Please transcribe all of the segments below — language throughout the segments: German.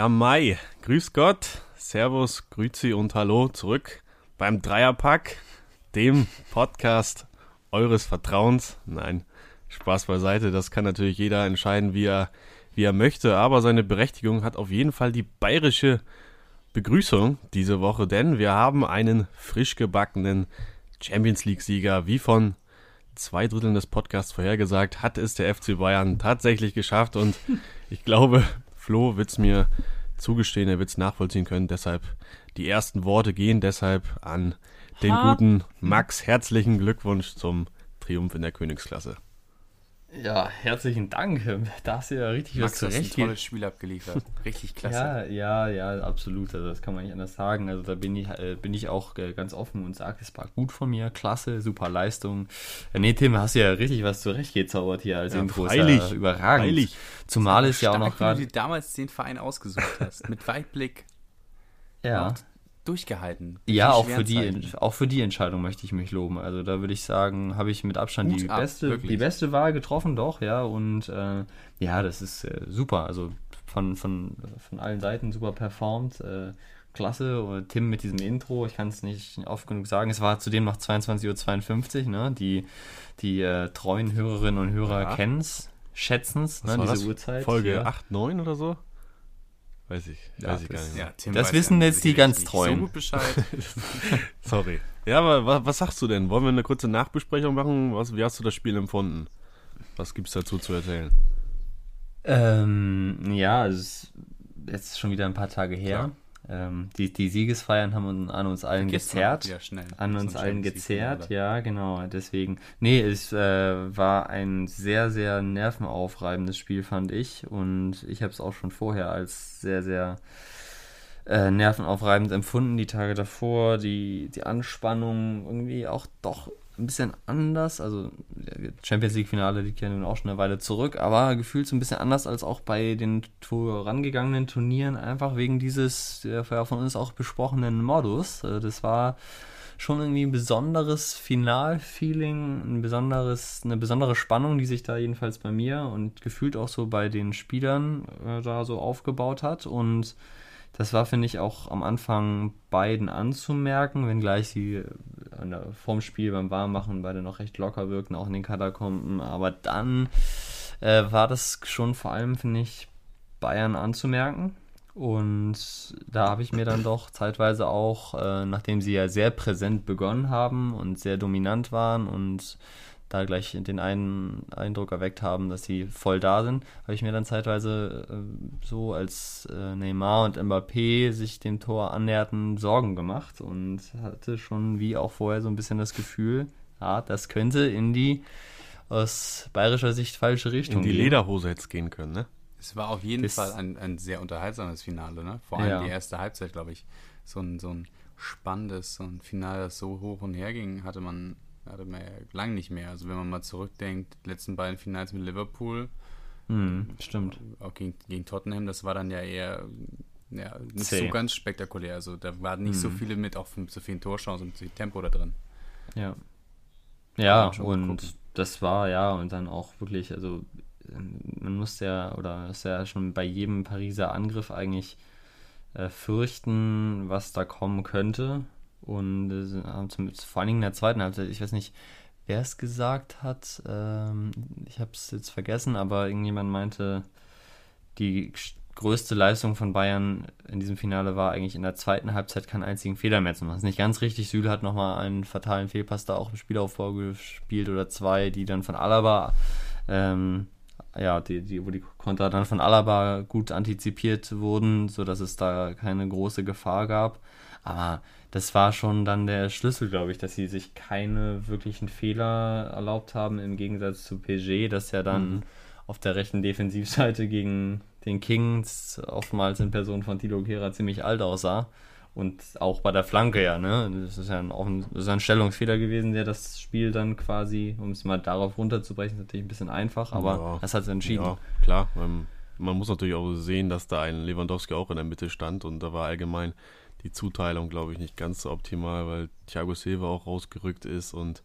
Ja, Mai, grüß Gott, Servus, Grüezi und Hallo zurück beim Dreierpack, dem Podcast eures Vertrauens. Nein, Spaß beiseite, das kann natürlich jeder entscheiden, wie er, wie er möchte, aber seine Berechtigung hat auf jeden Fall die bayerische Begrüßung diese Woche, denn wir haben einen frisch gebackenen Champions League-Sieger, wie von zwei Dritteln des Podcasts vorhergesagt, hat es der FC Bayern tatsächlich geschafft. Und ich glaube, Flo wird es mir zugestehen, er wird es nachvollziehen können. Deshalb die ersten Worte gehen deshalb an den ha. guten Max. Herzlichen Glückwunsch zum Triumph in der Königsklasse. Ja, herzlichen Dank. Da hast du ja richtig Max, was zurecht. ein tolles Spiel abgeliefert. Richtig klasse. ja, ja, ja, absolut. Also das kann man nicht anders sagen. Also da bin ich, äh, bin ich auch äh, ganz offen und sage, es war gut von mir. Klasse, super Leistung. Äh, nee, Tim, hast du ja richtig was zurechtgezaubert hier als ja, Intro. Freilich, ja überragend. Freilich. Zumal es ja auch noch gerade... wie du damals den Verein ausgesucht hast. Mit Weitblick. Ja. Durchgehalten. Ja, auch für, die, auch für die Entscheidung möchte ich mich loben. Also da würde ich sagen, habe ich mit Abstand Gut die, ab, beste, die beste Wahl getroffen, doch, ja. Und äh, ja, das ist äh, super. Also von, von, von allen Seiten super performt. Äh, klasse. Und Tim mit diesem Intro, ich kann es nicht oft genug sagen. Es war zudem noch 22.52 Uhr, ne? Die, die äh, treuen Hörerinnen und Hörer ja. kennen es, schätzen es, ne, diese Uhrzeit. Folge ja. 8, 9 oder so? Weiß ich, ja, weiß ich gar nicht. Ja, das wissen jetzt die ganz treuen. So gut Bescheid. Sorry. Ja, aber was, was, sagst du denn? Wollen wir eine kurze Nachbesprechung machen? Was, wie hast du das Spiel empfunden? Was gibt es dazu zu erzählen? Ähm, ja, es ist jetzt schon wieder ein paar Tage her. Klar. Ähm, die, die Siegesfeiern haben an uns allen gezerrt. An uns allen gezerrt, ja, genau. Deswegen, nee, es äh, war ein sehr, sehr nervenaufreibendes Spiel, fand ich. Und ich habe es auch schon vorher als sehr, sehr äh, nervenaufreibend empfunden. Die Tage davor, die, die Anspannung irgendwie auch doch ein bisschen anders. Also Champions League-Finale liegt ja nun auch schon eine Weile zurück, aber gefühlt so ein bisschen anders als auch bei den vorangegangenen Turnieren, einfach wegen dieses der von uns auch besprochenen Modus. Äh, das war schon irgendwie ein besonderes Final-Feeling, ein besonderes, eine besondere Spannung, die sich da jedenfalls bei mir und gefühlt auch so bei den Spielern äh, da so aufgebaut hat. Und das war, finde ich, auch am Anfang beiden anzumerken, wenngleich sie äh, vorm Spiel beim Warmmachen beide noch recht locker wirkten, auch in den Katakomben. Aber dann äh, war das schon vor allem, finde ich, Bayern anzumerken. Und da habe ich mir dann doch zeitweise auch, äh, nachdem sie ja sehr präsent begonnen haben und sehr dominant waren und da gleich den einen Eindruck erweckt haben, dass sie voll da sind, habe ich mir dann zeitweise äh, so, als äh, Neymar und Mbappé sich dem Tor annäherten, Sorgen gemacht und hatte schon wie auch vorher so ein bisschen das Gefühl, ja, das könnte in die aus bayerischer Sicht falsche Richtung in die gehen. Lederhose jetzt gehen können, ne? Es war auf jeden das Fall ein, ein sehr unterhaltsames Finale, ne? Vor allem ja. die erste Halbzeit, glaube ich. So ein, so ein spannendes, so ein Finale, das so hoch und her ging, hatte man hatte man ja lang nicht mehr. Also wenn man mal zurückdenkt, die letzten beiden Finals mit Liverpool. Hm, stimmt. Auch gegen, gegen Tottenham, das war dann ja eher ja, nicht C. so ganz spektakulär. Also da waren nicht hm. so viele mit, auch so vielen Torschancen und so viel Tempo da drin. Ja. Ja, und das war ja, und dann auch wirklich, also man musste ja, oder ist ja schon bei jedem Pariser Angriff eigentlich äh, fürchten, was da kommen könnte. Und äh, vor allen Dingen in der zweiten Halbzeit, ich weiß nicht, wer es gesagt hat, ähm, ich habe es jetzt vergessen, aber irgendjemand meinte, die größte Leistung von Bayern in diesem Finale war eigentlich in der zweiten Halbzeit keinen einzigen Fehler mehr zu machen. Das ist nicht ganz richtig. Süle hat nochmal einen fatalen Fehlpass da auch im Spielaufbau gespielt oder zwei, die dann von Alaba, ähm, ja, die, die, wo die Konter dann von Alaba gut antizipiert wurden, sodass es da keine große Gefahr gab. Aber das war schon dann der Schlüssel, glaube ich, dass sie sich keine wirklichen Fehler erlaubt haben, im Gegensatz zu PG, das ja dann mhm. auf der rechten Defensivseite gegen den Kings oftmals in Person von Tilo Kehra ziemlich alt aussah. Und auch bei der Flanke ja, ne? Das ist ja ein, auch ein, das ist ein Stellungsfehler gewesen, der das Spiel dann quasi, um es mal darauf runterzubrechen, ist natürlich ein bisschen einfach, aber ja. das hat es entschieden. Ja, klar. Man, man muss natürlich auch sehen, dass da ein Lewandowski auch in der Mitte stand und da war allgemein die Zuteilung, glaube ich, nicht ganz so optimal, weil Thiago Silva auch rausgerückt ist und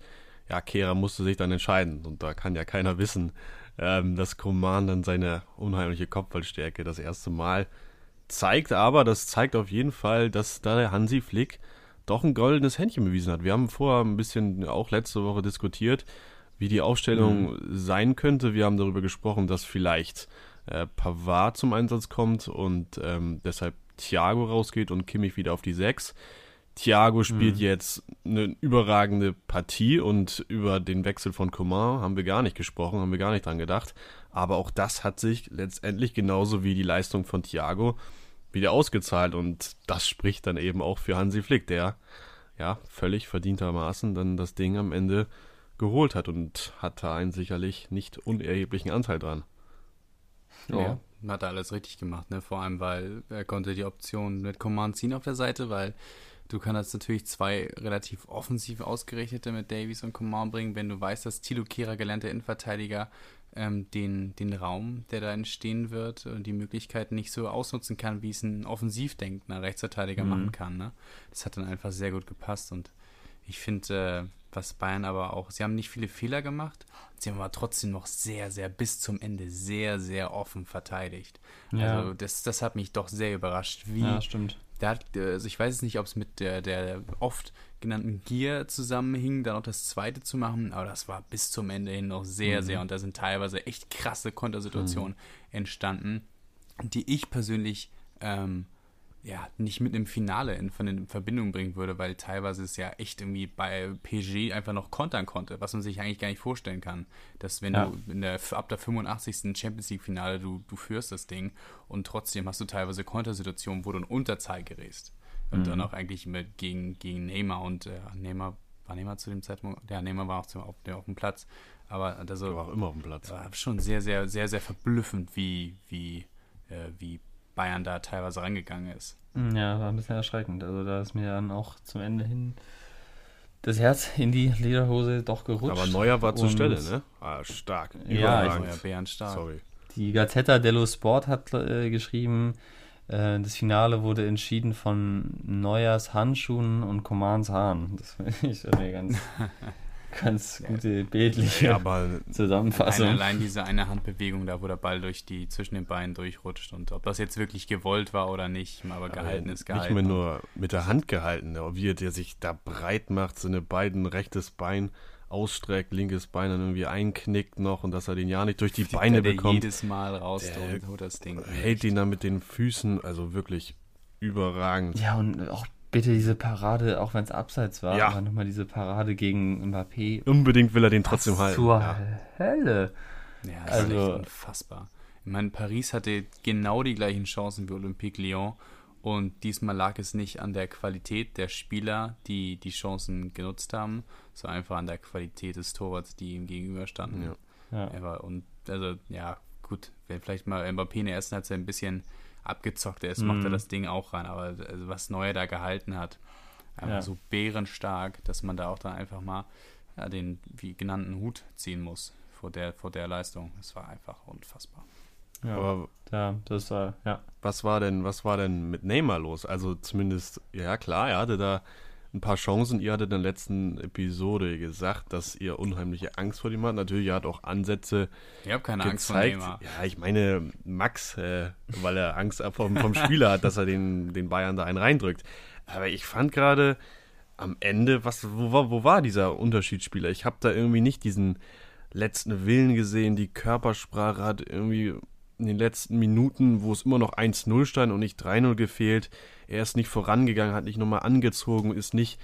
ja, Kehra musste sich dann entscheiden und da kann ja keiner wissen, ähm, dass Koman dann seine unheimliche Kopfballstärke das erste Mal zeigt aber, das zeigt auf jeden Fall, dass da der Hansi Flick doch ein goldenes Händchen bewiesen hat. Wir haben vorher ein bisschen auch letzte Woche diskutiert, wie die Aufstellung mhm. sein könnte. Wir haben darüber gesprochen, dass vielleicht äh, Pavard zum Einsatz kommt und ähm, deshalb Thiago rausgeht und Kimmich wieder auf die 6. Thiago spielt mhm. jetzt eine überragende Partie und über den Wechsel von Coman haben wir gar nicht gesprochen, haben wir gar nicht dran gedacht. Aber auch das hat sich letztendlich genauso wie die Leistung von Thiago wieder ausgezahlt und das spricht dann eben auch für Hansi Flick, der ja völlig verdientermaßen dann das Ding am Ende geholt hat und hat da einen sicherlich nicht unerheblichen Anteil dran. Ja, hat er alles richtig gemacht, ne? Vor allem, weil er konnte die Option mit Command ziehen auf der Seite, weil du kannst natürlich zwei relativ offensiv ausgerichtete mit Davies und Command bringen, wenn du weißt, dass Tilo Kehrer gelernter Innenverteidiger ähm, den, den Raum, der da entstehen wird, und die Möglichkeiten nicht so ausnutzen kann, wie es ein offensiv denkender Rechtsverteidiger mhm. machen kann. Ne? Das hat dann einfach sehr gut gepasst und ich finde, äh, was Bayern aber auch, sie haben nicht viele Fehler gemacht, sie haben aber trotzdem noch sehr, sehr bis zum Ende sehr, sehr offen verteidigt. Ja. Also das, das hat mich doch sehr überrascht, wie, ja, stimmt. Da, also ich weiß nicht, ob es mit der, der oft genannten Gier zusammenhing, dann auch das zweite zu machen, aber das war bis zum Ende hin noch sehr, mhm. sehr und da sind teilweise echt krasse Kontersituationen mhm. entstanden, die ich persönlich ähm, ja, nicht mit einem Finale in, von in Verbindung bringen würde, weil teilweise es ja echt irgendwie bei PG einfach noch kontern konnte, was man sich eigentlich gar nicht vorstellen kann. Dass wenn ja. du in der, ab der 85. Champions League Finale du, du führst das Ding und trotzdem hast du teilweise Kontersituationen, wo du in Unterzahl gerätst. Und mhm. dann auch eigentlich mit gegen, gegen Neymar und äh, Neymar, war Neymar zu dem Zeitpunkt? Ja, Neymar war auch zu, auf, auf dem Platz. Aber also, war auch immer auf dem Platz. War schon sehr, sehr, sehr, sehr verblüffend, wie, wie, äh, wie Bayern da teilweise rangegangen ist. Ja, war ein bisschen erschreckend. Also da ist mir dann auch zum Ende hin das Herz in die Lederhose doch gerutscht. Aber Neuer war zur Stelle, ne? Ah, stark. Ja, Neuer Bären stark. Sorry. Die Gazzetta dello Sport hat äh, geschrieben, äh, das Finale wurde entschieden von Neuers Handschuhen und Commands Haaren. Das finde ich irgendwie ganz ganz gute bildliche ja, Zusammenfassung. Allein, allein, diese eine Handbewegung da, wo der Ball durch die zwischen den Beinen durchrutscht und ob das jetzt wirklich gewollt war oder nicht, aber gehalten ist gehalten. Nicht mehr nur mit der Hand gehalten, wie der sich da breit macht, seine beiden rechtes Bein ausstreckt, linkes Bein dann irgendwie einknickt noch und dass er den ja nicht durch die Fliegt Beine der bekommt. jedes Mal raus und holt das Ding. Hält ihn dann mit den Füßen, also wirklich überragend. Ja, und auch bitte diese Parade, auch wenn es abseits war, ja. aber nochmal diese Parade gegen Mbappé. Unbedingt will er den trotzdem halten. Zur ja. Hölle. Ja, das also, ist unfassbar. Ich meine, Paris hatte genau die gleichen Chancen wie Olympique Lyon und diesmal lag es nicht an der Qualität der Spieler, die die Chancen genutzt haben, sondern einfach an der Qualität des Torwarts, die ihm gegenüberstanden. Ja. ja. und also, ja, gut, wenn vielleicht mal Mbappé in der ersten Halbzeit ein bisschen abgezockt ist, mhm. macht er mhm. das Ding auch rein. Aber also, was Neuer da gehalten hat, einfach ja. so bärenstark, dass man da auch dann einfach mal ja, den wie genannten Hut ziehen muss vor der, vor der Leistung. Das war einfach unfassbar. Ja, aber ja, das war, ja. Was war denn, was war denn mit Neymar los? Also zumindest, ja klar, er hatte da ein paar Chancen. Ihr hattet in der letzten Episode gesagt, dass ihr unheimliche Angst vor ihm habt. Natürlich, er hat auch Ansätze. Ich habe keine gezeigt. Angst vor Neymar. Ja, ich meine Max, äh, weil er Angst vom, vom Spieler hat, dass er den, den Bayern da einen reindrückt. Aber ich fand gerade am Ende, was, wo, war, wo war dieser Unterschiedsspieler? Ich habe da irgendwie nicht diesen letzten Willen gesehen. Die Körpersprache hat irgendwie in den letzten Minuten, wo es immer noch 1-0 stand und nicht 3-0 gefehlt, er ist nicht vorangegangen, hat nicht nochmal angezogen, ist nicht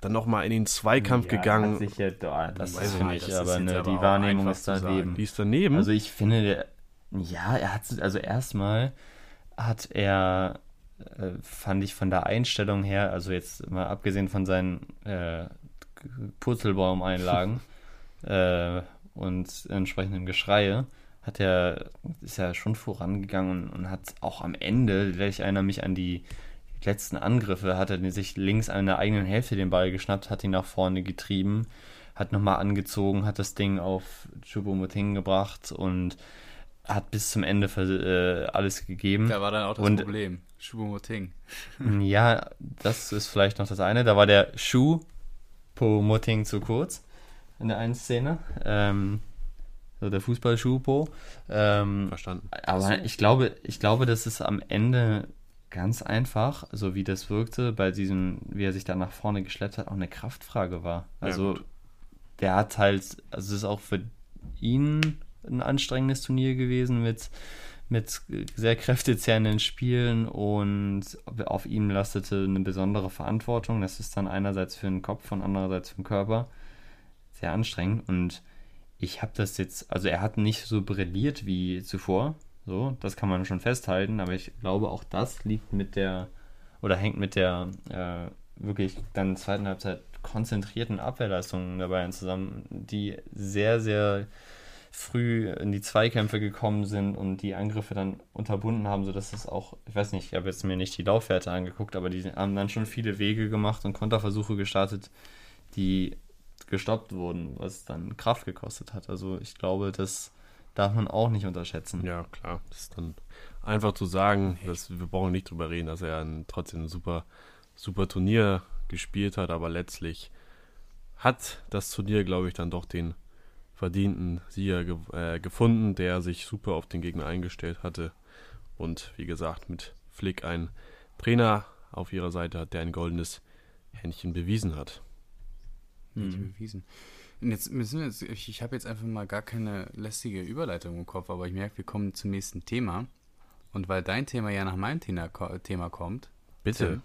dann nochmal in den Zweikampf ja, gegangen. Hat sich ja, das weiß ich nicht, aber ne, die Wahrnehmung ist daneben. Die ist daneben? Also ich finde, der, ja, er hat, also erstmal hat er, äh, fand ich von der Einstellung her, also jetzt mal abgesehen von seinen äh, Purzelbaumeinlagen äh, und entsprechendem Geschreie, hat er, ist er schon vorangegangen und, und hat auch am Ende, ich erinnere mich an die letzten Angriffe, hat er sich links an der eigenen Hälfte den Ball geschnappt, hat ihn nach vorne getrieben, hat nochmal angezogen, hat das Ding auf Choupo-Moting gebracht und hat bis zum Ende äh, alles gegeben. Da war dann auch das und, Problem. Choupo-Moting. ja, das ist vielleicht noch das eine. Da war der Chou-Po-Moting zu kurz in der einen Szene. Ähm, also der Fußballschuhpo. Ähm, Verstanden. Aber ich glaube, ich glaube, dass es am Ende ganz einfach, so wie das wirkte, bei diesem, wie er sich da nach vorne geschleppt hat, auch eine Kraftfrage war. Also ja, der hat halt, also es ist auch für ihn ein anstrengendes Turnier gewesen mit, mit sehr kräftezehrenden Spielen und auf ihm lastete eine besondere Verantwortung. Das ist dann einerseits für den Kopf und andererseits für den Körper sehr anstrengend und ich habe das jetzt, also er hat nicht so brilliert wie zuvor, so, das kann man schon festhalten, aber ich glaube auch das liegt mit der, oder hängt mit der äh, wirklich dann zweiten Halbzeit konzentrierten Abwehrleistungen dabei zusammen, die sehr, sehr früh in die Zweikämpfe gekommen sind und die Angriffe dann unterbunden haben, sodass es auch, ich weiß nicht, ich habe jetzt mir nicht die Laufwerte angeguckt, aber die haben dann schon viele Wege gemacht und Konterversuche gestartet, die gestoppt wurden, was dann Kraft gekostet hat. Also ich glaube, das darf man auch nicht unterschätzen. Ja, klar. Das ist dann einfach zu sagen, dass wir brauchen nicht drüber reden, dass er ein, trotzdem ein super, super Turnier gespielt hat, aber letztlich hat das Turnier, glaube ich, dann doch den verdienten Sieger ge äh, gefunden, der sich super auf den Gegner eingestellt hatte und wie gesagt mit Flick einen Trainer auf ihrer Seite hat, der ein goldenes Händchen bewiesen hat. Mhm. bewiesen. Und jetzt müssen wir jetzt, ich, ich habe jetzt einfach mal gar keine lästige Überleitung im Kopf, aber ich merke, wir kommen zum nächsten Thema. Und weil dein Thema ja nach meinem Thema, Thema kommt, bitte,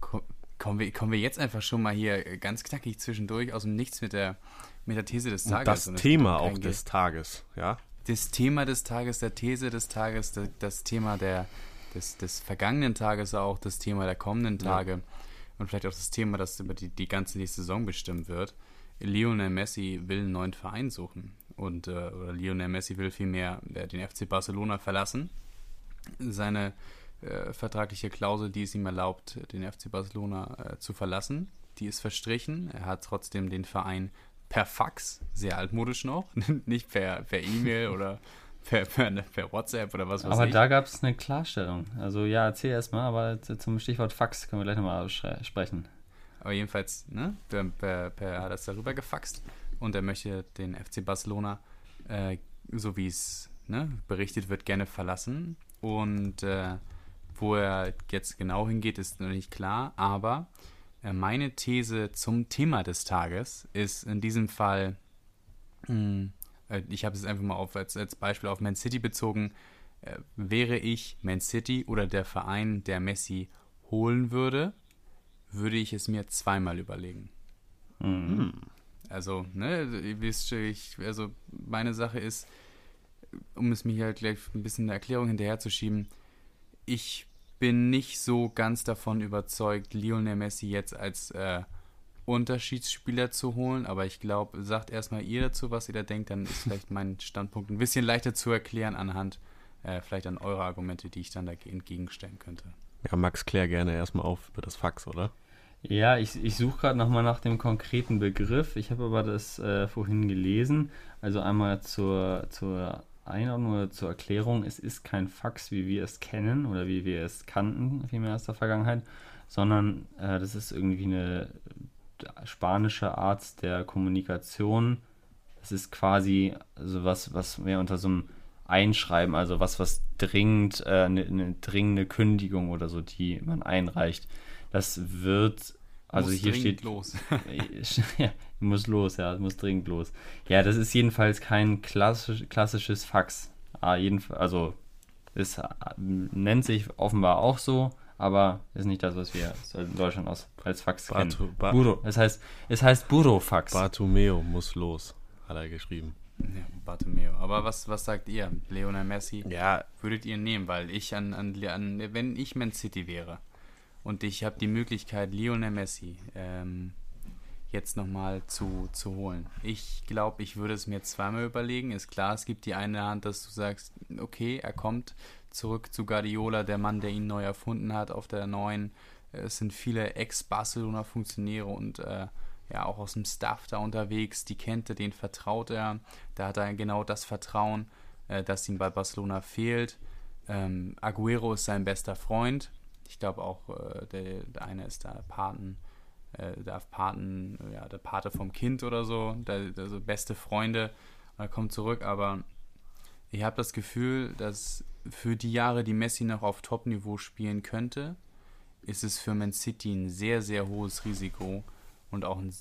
Tim, kommen, wir, kommen wir jetzt einfach schon mal hier ganz knackig zwischendurch aus dem Nichts mit der, mit der These des Tages. Und das Thema auch des Tages, ja? Das Thema des Tages, der These des Tages, das, das Thema der, des, des vergangenen Tages auch, das Thema der kommenden Tage. Ja und vielleicht auch das Thema, das über die, die ganze nächste Saison bestimmen wird. Lionel Messi will einen neuen Verein suchen. Und, äh, oder Lionel Messi will vielmehr äh, den FC Barcelona verlassen. Seine äh, vertragliche Klausel, die es ihm erlaubt, den FC Barcelona äh, zu verlassen, die ist verstrichen. Er hat trotzdem den Verein per Fax, sehr altmodisch noch, nicht per E-Mail oder per, per, per, WhatsApp oder was weiß Aber ich. da gab es eine Klarstellung. Also ja, erzähl erstmal, aber zum Stichwort Fax können wir gleich nochmal sprechen. Aber jedenfalls, ne, per, per, per hat es darüber gefaxt und er möchte den FC Barcelona, äh, so wie es ne, berichtet wird, gerne verlassen. Und äh, wo er jetzt genau hingeht, ist noch nicht klar, aber äh, meine These zum Thema des Tages ist in diesem Fall, mh, hm, ich habe es einfach mal auf, als, als Beispiel auf Man City bezogen, äh, wäre ich Man City oder der Verein, der Messi holen würde, würde ich es mir zweimal überlegen. Mhm. Also, ne, ihr wisst, ich, also meine Sache ist, um es mir hier halt gleich ein bisschen eine Erklärung hinterherzuschieben, ich bin nicht so ganz davon überzeugt, Lionel Messi jetzt als äh, Unterschiedsspieler zu holen, aber ich glaube, sagt erstmal ihr dazu, was ihr da denkt, dann ist vielleicht mein Standpunkt ein bisschen leichter zu erklären anhand äh, vielleicht an eure Argumente, die ich dann da entgegenstellen könnte. Ja, Max, klär gerne erstmal auf über das Fax, oder? Ja, ich, ich suche gerade nochmal nach dem konkreten Begriff. Ich habe aber das äh, vorhin gelesen. Also einmal zur, zur Einordnung oder zur Erklärung. Es ist kein Fax, wie wir es kennen oder wie wir es kannten, vielmehr aus der Vergangenheit, sondern äh, das ist irgendwie eine spanische Art der Kommunikation. Es ist quasi so was, was mehr unter so einem Einschreiben, also was, was dringend, äh, eine, eine, dringende Kündigung oder so, die man einreicht. Das wird, also muss hier steht. los. ja, muss los, ja, muss dringend los. Ja, das ist jedenfalls kein klassisch, klassisches Fax. Ah, jedenfalls, also es nennt sich offenbar auch so, aber ist nicht das, was wir in Deutschland aus, als Fax Batu, kennen. Ba Buro. Es heißt, es heißt Burofax. Bartomeo muss los, hat er geschrieben. Ja, Bartomeo. Aber was, was sagt ihr, Leonel Messi? Ja. Würdet ihr nehmen? Weil ich an, an, an wenn ich Man City wäre und ich habe die Möglichkeit, Lionel Messi ähm, jetzt nochmal zu, zu holen. Ich glaube, ich würde es mir zweimal überlegen. Ist klar, es gibt die eine Hand, dass du sagst, okay, er kommt zurück zu Guardiola, der Mann, der ihn neu erfunden hat auf der neuen. Es sind viele Ex-Barcelona-Funktionäre und äh, ja auch aus dem Staff da unterwegs. Die kennt er, den vertraut er. Da hat er genau das Vertrauen, äh, das ihm bei Barcelona fehlt. Ähm, Aguero ist sein bester Freund. Ich glaube auch, äh, der, der, eine ist da Paten, äh, darf Paten, ja, der Pate vom Kind oder so, der, also beste Freunde. Er kommt zurück, aber ich habe das Gefühl, dass für die Jahre, die Messi noch auf Top-Niveau spielen könnte, ist es für Man City ein sehr, sehr hohes Risiko und auch ein,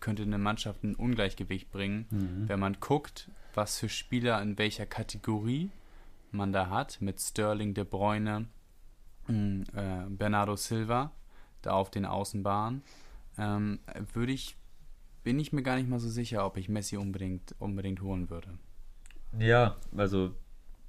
könnte eine Mannschaft ein Ungleichgewicht bringen, mhm. wenn man guckt, was für Spieler in welcher Kategorie man da hat, mit Sterling, De Bruyne, mm, äh, Bernardo Silva, da auf den Außenbahnen, ähm, würde ich, bin ich mir gar nicht mal so sicher, ob ich Messi unbedingt, unbedingt holen würde. Ja, also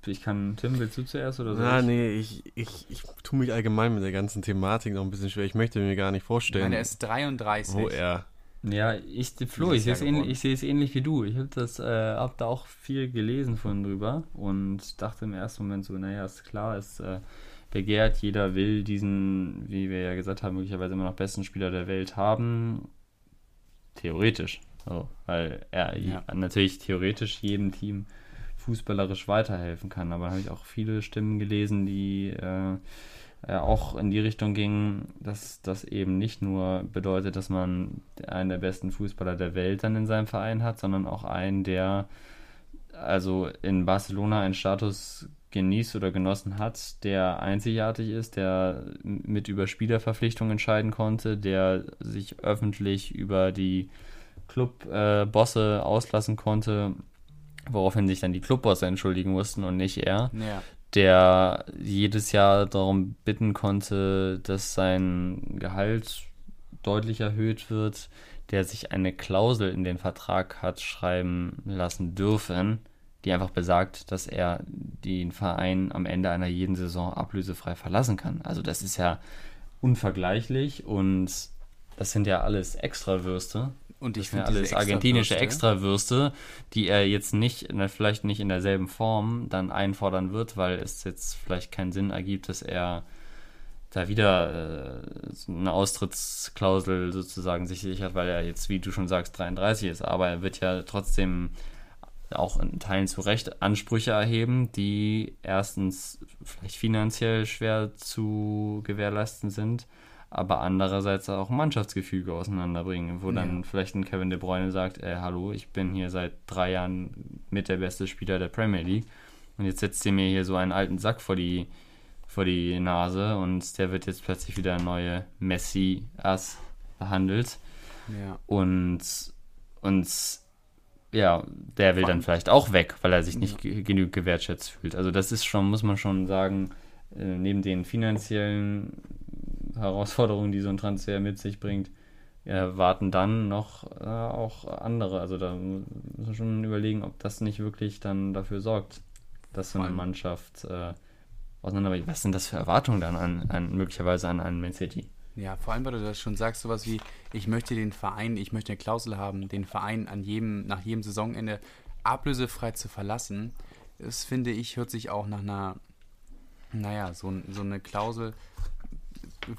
ich kann, Tim, willst du zuerst oder so? Ja, nee, ich, ich, ich tue mich allgemein mit der ganzen Thematik noch ein bisschen schwer. Ich möchte mir gar nicht vorstellen. Ich meine, er ist 33. Wo er. Ja, ich, Flo, ich sehe es ähnlich, ich ähnlich wie du. Ich habe das, äh, hab da auch viel gelesen von drüber und dachte im ersten Moment so, naja, ist klar, es äh, begehrt, jeder will diesen, wie wir ja gesagt haben, möglicherweise immer noch besten Spieler der Welt haben. Theoretisch. So, weil er ja. natürlich theoretisch jedem Team fußballerisch weiterhelfen kann. Aber habe ich auch viele Stimmen gelesen, die äh, ja, auch in die Richtung gingen, dass das eben nicht nur bedeutet, dass man einen der besten Fußballer der Welt dann in seinem Verein hat, sondern auch einen, der also in Barcelona einen Status genießt oder genossen hat, der einzigartig ist, der mit über Spielerverpflichtungen entscheiden konnte, der sich öffentlich über die Clubbosse äh, auslassen konnte woraufhin sich dann die Clubbosse entschuldigen mussten und nicht er. Ja. Der jedes Jahr darum bitten konnte, dass sein Gehalt deutlich erhöht wird, der sich eine Klausel in den Vertrag hat schreiben lassen dürfen, die einfach besagt, dass er den Verein am Ende einer jeden Saison ablösefrei verlassen kann. Also das ist ja unvergleichlich und das sind ja alles Extrawürste, und ich finde alles argentinische Extrawürste, die er jetzt nicht, vielleicht nicht in derselben Form dann einfordern wird, weil es jetzt vielleicht keinen Sinn ergibt, dass er da wieder äh, eine Austrittsklausel sozusagen sich sichert, weil er jetzt, wie du schon sagst, 33 ist. Aber er wird ja trotzdem auch in Teilen zu Recht Ansprüche erheben, die erstens vielleicht finanziell schwer zu gewährleisten sind aber andererseits auch Mannschaftsgefüge auseinanderbringen, wo dann ja. vielleicht ein Kevin De Bruyne sagt, ey, hallo, ich bin hier seit drei Jahren mit der beste Spieler der Premier League und jetzt setzt ihr mir hier so einen alten Sack vor die, vor die Nase und der wird jetzt plötzlich wieder neue Messi-Ass behandelt. Ja. Und, und ja, der will dann vielleicht auch weg, weil er sich nicht ja. genügend gewertschätzt fühlt. Also das ist schon, muss man schon sagen, äh, neben den finanziellen Herausforderungen, die so ein Transfer mit sich bringt, warten dann noch äh, auch andere. Also da muss man schon überlegen, ob das nicht wirklich dann dafür sorgt, dass so eine Mannschaft äh, auseinanderbricht. Was sind das für Erwartungen dann an, an möglicherweise an einen Man City? Ja, vor allem, weil du das schon sagst, sowas wie, ich möchte den Verein, ich möchte eine Klausel haben, den Verein an jedem, nach jedem Saisonende ablösefrei zu verlassen. Das finde ich, hört sich auch nach einer, naja, so, so eine Klausel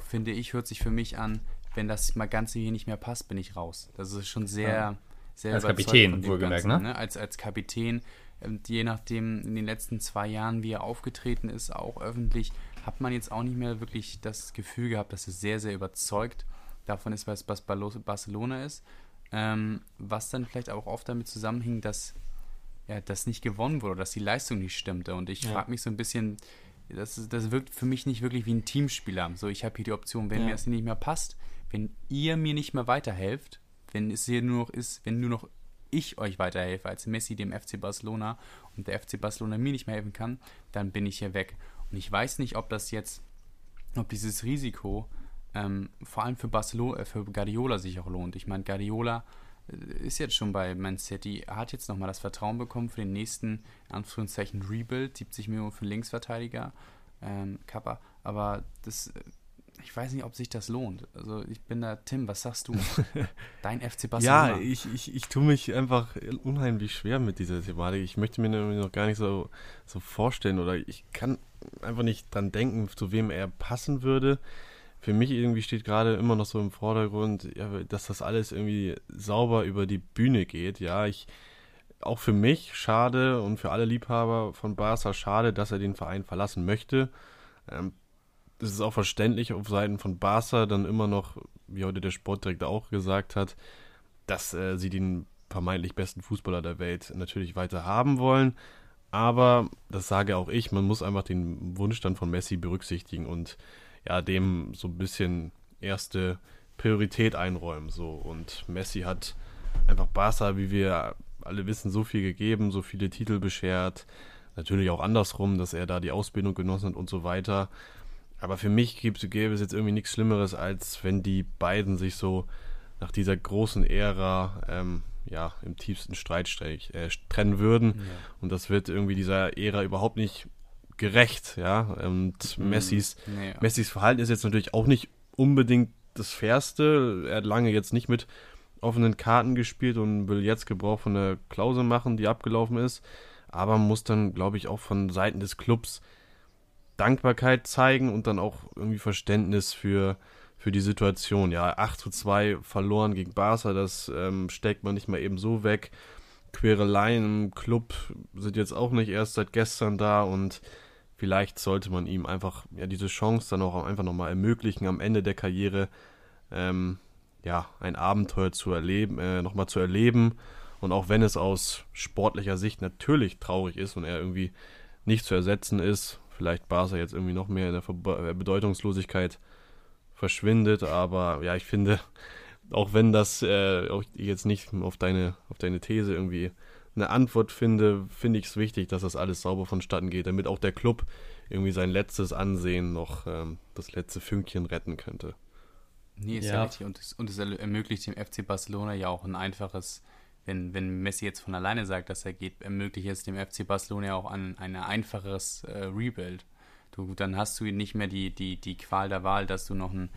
finde ich, hört sich für mich an, wenn das mal ganz hier nicht mehr passt, bin ich raus. Das ist schon sehr, ja. sehr Als Kapitän, wohlgemerkt, ne? ne? Als, als Kapitän, ähm, je nachdem, in den letzten zwei Jahren, wie er aufgetreten ist, auch öffentlich, hat man jetzt auch nicht mehr wirklich das Gefühl gehabt, dass er sehr, sehr überzeugt davon ist, was, was Barcelona ist. Ähm, was dann vielleicht auch oft damit zusammenhing, dass ja, das nicht gewonnen wurde, dass die Leistung nicht stimmte. Und ich ja. frage mich so ein bisschen, das, das wirkt für mich nicht wirklich wie ein Teamspieler. So, ich habe hier die Option, wenn ja. mir das nicht mehr passt, wenn ihr mir nicht mehr weiterhelft, wenn es hier nur noch ist, wenn nur noch ich euch weiterhelfe als Messi dem FC Barcelona und der FC Barcelona mir nicht mehr helfen kann, dann bin ich hier weg. Und ich weiß nicht, ob das jetzt, ob dieses Risiko ähm, vor allem für Barcelona, äh, für Guardiola sich auch lohnt. Ich meine, Guardiola ist jetzt schon bei Man City, hat jetzt nochmal das Vertrauen bekommen für den nächsten, Anführungszeichen, Rebuild, 70 Millionen für Linksverteidiger, ähm, Kappa. Aber das, äh, ich weiß nicht, ob sich das lohnt. Also ich bin da, Tim, was sagst du? Dein FC Barcelona. Ja, ich, ich, ich tue mich einfach unheimlich schwer mit dieser Thematik. Ich möchte mir noch gar nicht so, so vorstellen oder ich kann einfach nicht dran denken, zu wem er passen würde für mich irgendwie steht gerade immer noch so im Vordergrund, ja, dass das alles irgendwie sauber über die Bühne geht. Ja, ich auch für mich schade und für alle Liebhaber von Barca schade, dass er den Verein verlassen möchte. Ähm, das ist auch verständlich auf Seiten von Barca dann immer noch, wie heute der Sportdirektor auch gesagt hat, dass äh, sie den vermeintlich besten Fußballer der Welt natürlich weiter haben wollen. Aber, das sage auch ich, man muss einfach den Wunsch dann von Messi berücksichtigen und ja, dem so ein bisschen erste Priorität einräumen. So. Und Messi hat einfach Barca, wie wir alle wissen, so viel gegeben, so viele Titel beschert. Natürlich auch andersrum, dass er da die Ausbildung genossen hat und so weiter. Aber für mich gäbe es jetzt irgendwie nichts Schlimmeres, als wenn die beiden sich so nach dieser großen Ära ähm, ja, im tiefsten Streitstrich äh, trennen würden. Ja. Und das wird irgendwie dieser Ära überhaupt nicht gerecht, ja. Und mhm. Messis, nee, ja. Messis Verhalten ist jetzt natürlich auch nicht unbedingt das Fairste. Er hat lange jetzt nicht mit offenen Karten gespielt und will jetzt Gebrauch von der Klausel machen, die abgelaufen ist. Aber muss dann, glaube ich, auch von Seiten des Clubs Dankbarkeit zeigen und dann auch irgendwie Verständnis für, für die Situation. Ja, 8 zu 2 verloren gegen Barca, das ähm, steckt man nicht mal eben so weg. Quereleien im Club sind jetzt auch nicht erst seit gestern da und vielleicht sollte man ihm einfach ja diese Chance dann auch einfach nochmal ermöglichen, am Ende der Karriere ähm, ja ein Abenteuer zu erleben, äh, nochmal zu erleben. Und auch wenn es aus sportlicher Sicht natürlich traurig ist und er irgendwie nicht zu ersetzen ist, vielleicht Barca jetzt irgendwie noch mehr in der Ver äh, Bedeutungslosigkeit verschwindet. Aber ja, ich finde, auch wenn das äh, auch jetzt nicht auf deine, auf deine These irgendwie eine Antwort finde, finde ich es wichtig, dass das alles sauber vonstatten geht, damit auch der Club irgendwie sein letztes Ansehen noch ähm, das letzte Fünkchen retten könnte. Nee, ist ja, ja richtig. Und es, und es ermöglicht dem FC Barcelona ja auch ein einfaches wenn, wenn Messi jetzt von alleine sagt, dass er geht, ermöglicht es dem FC Barcelona auch ein, ein einfacheres äh, Rebuild. Du, dann hast du nicht mehr die, die, die Qual der Wahl, dass du noch ein,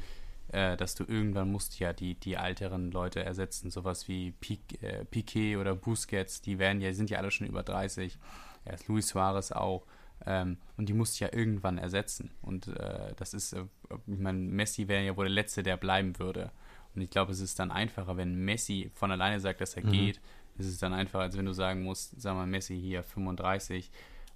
äh, dass du irgendwann musst ja die, die älteren Leute ersetzen, sowas wie Pique, äh, Piquet oder Busquets, die werden ja, sind ja alle schon über 30. Erst Luis Suarez auch. Ähm, und die musst du ja irgendwann ersetzen. Und äh, das ist, äh, ich meine, Messi wäre ja wohl der Letzte, der bleiben würde. Und ich glaube, es ist dann einfacher, wenn Messi von alleine sagt, dass er mhm. geht. Es ist dann einfacher, als wenn du sagen musst, sag mal, Messi hier 35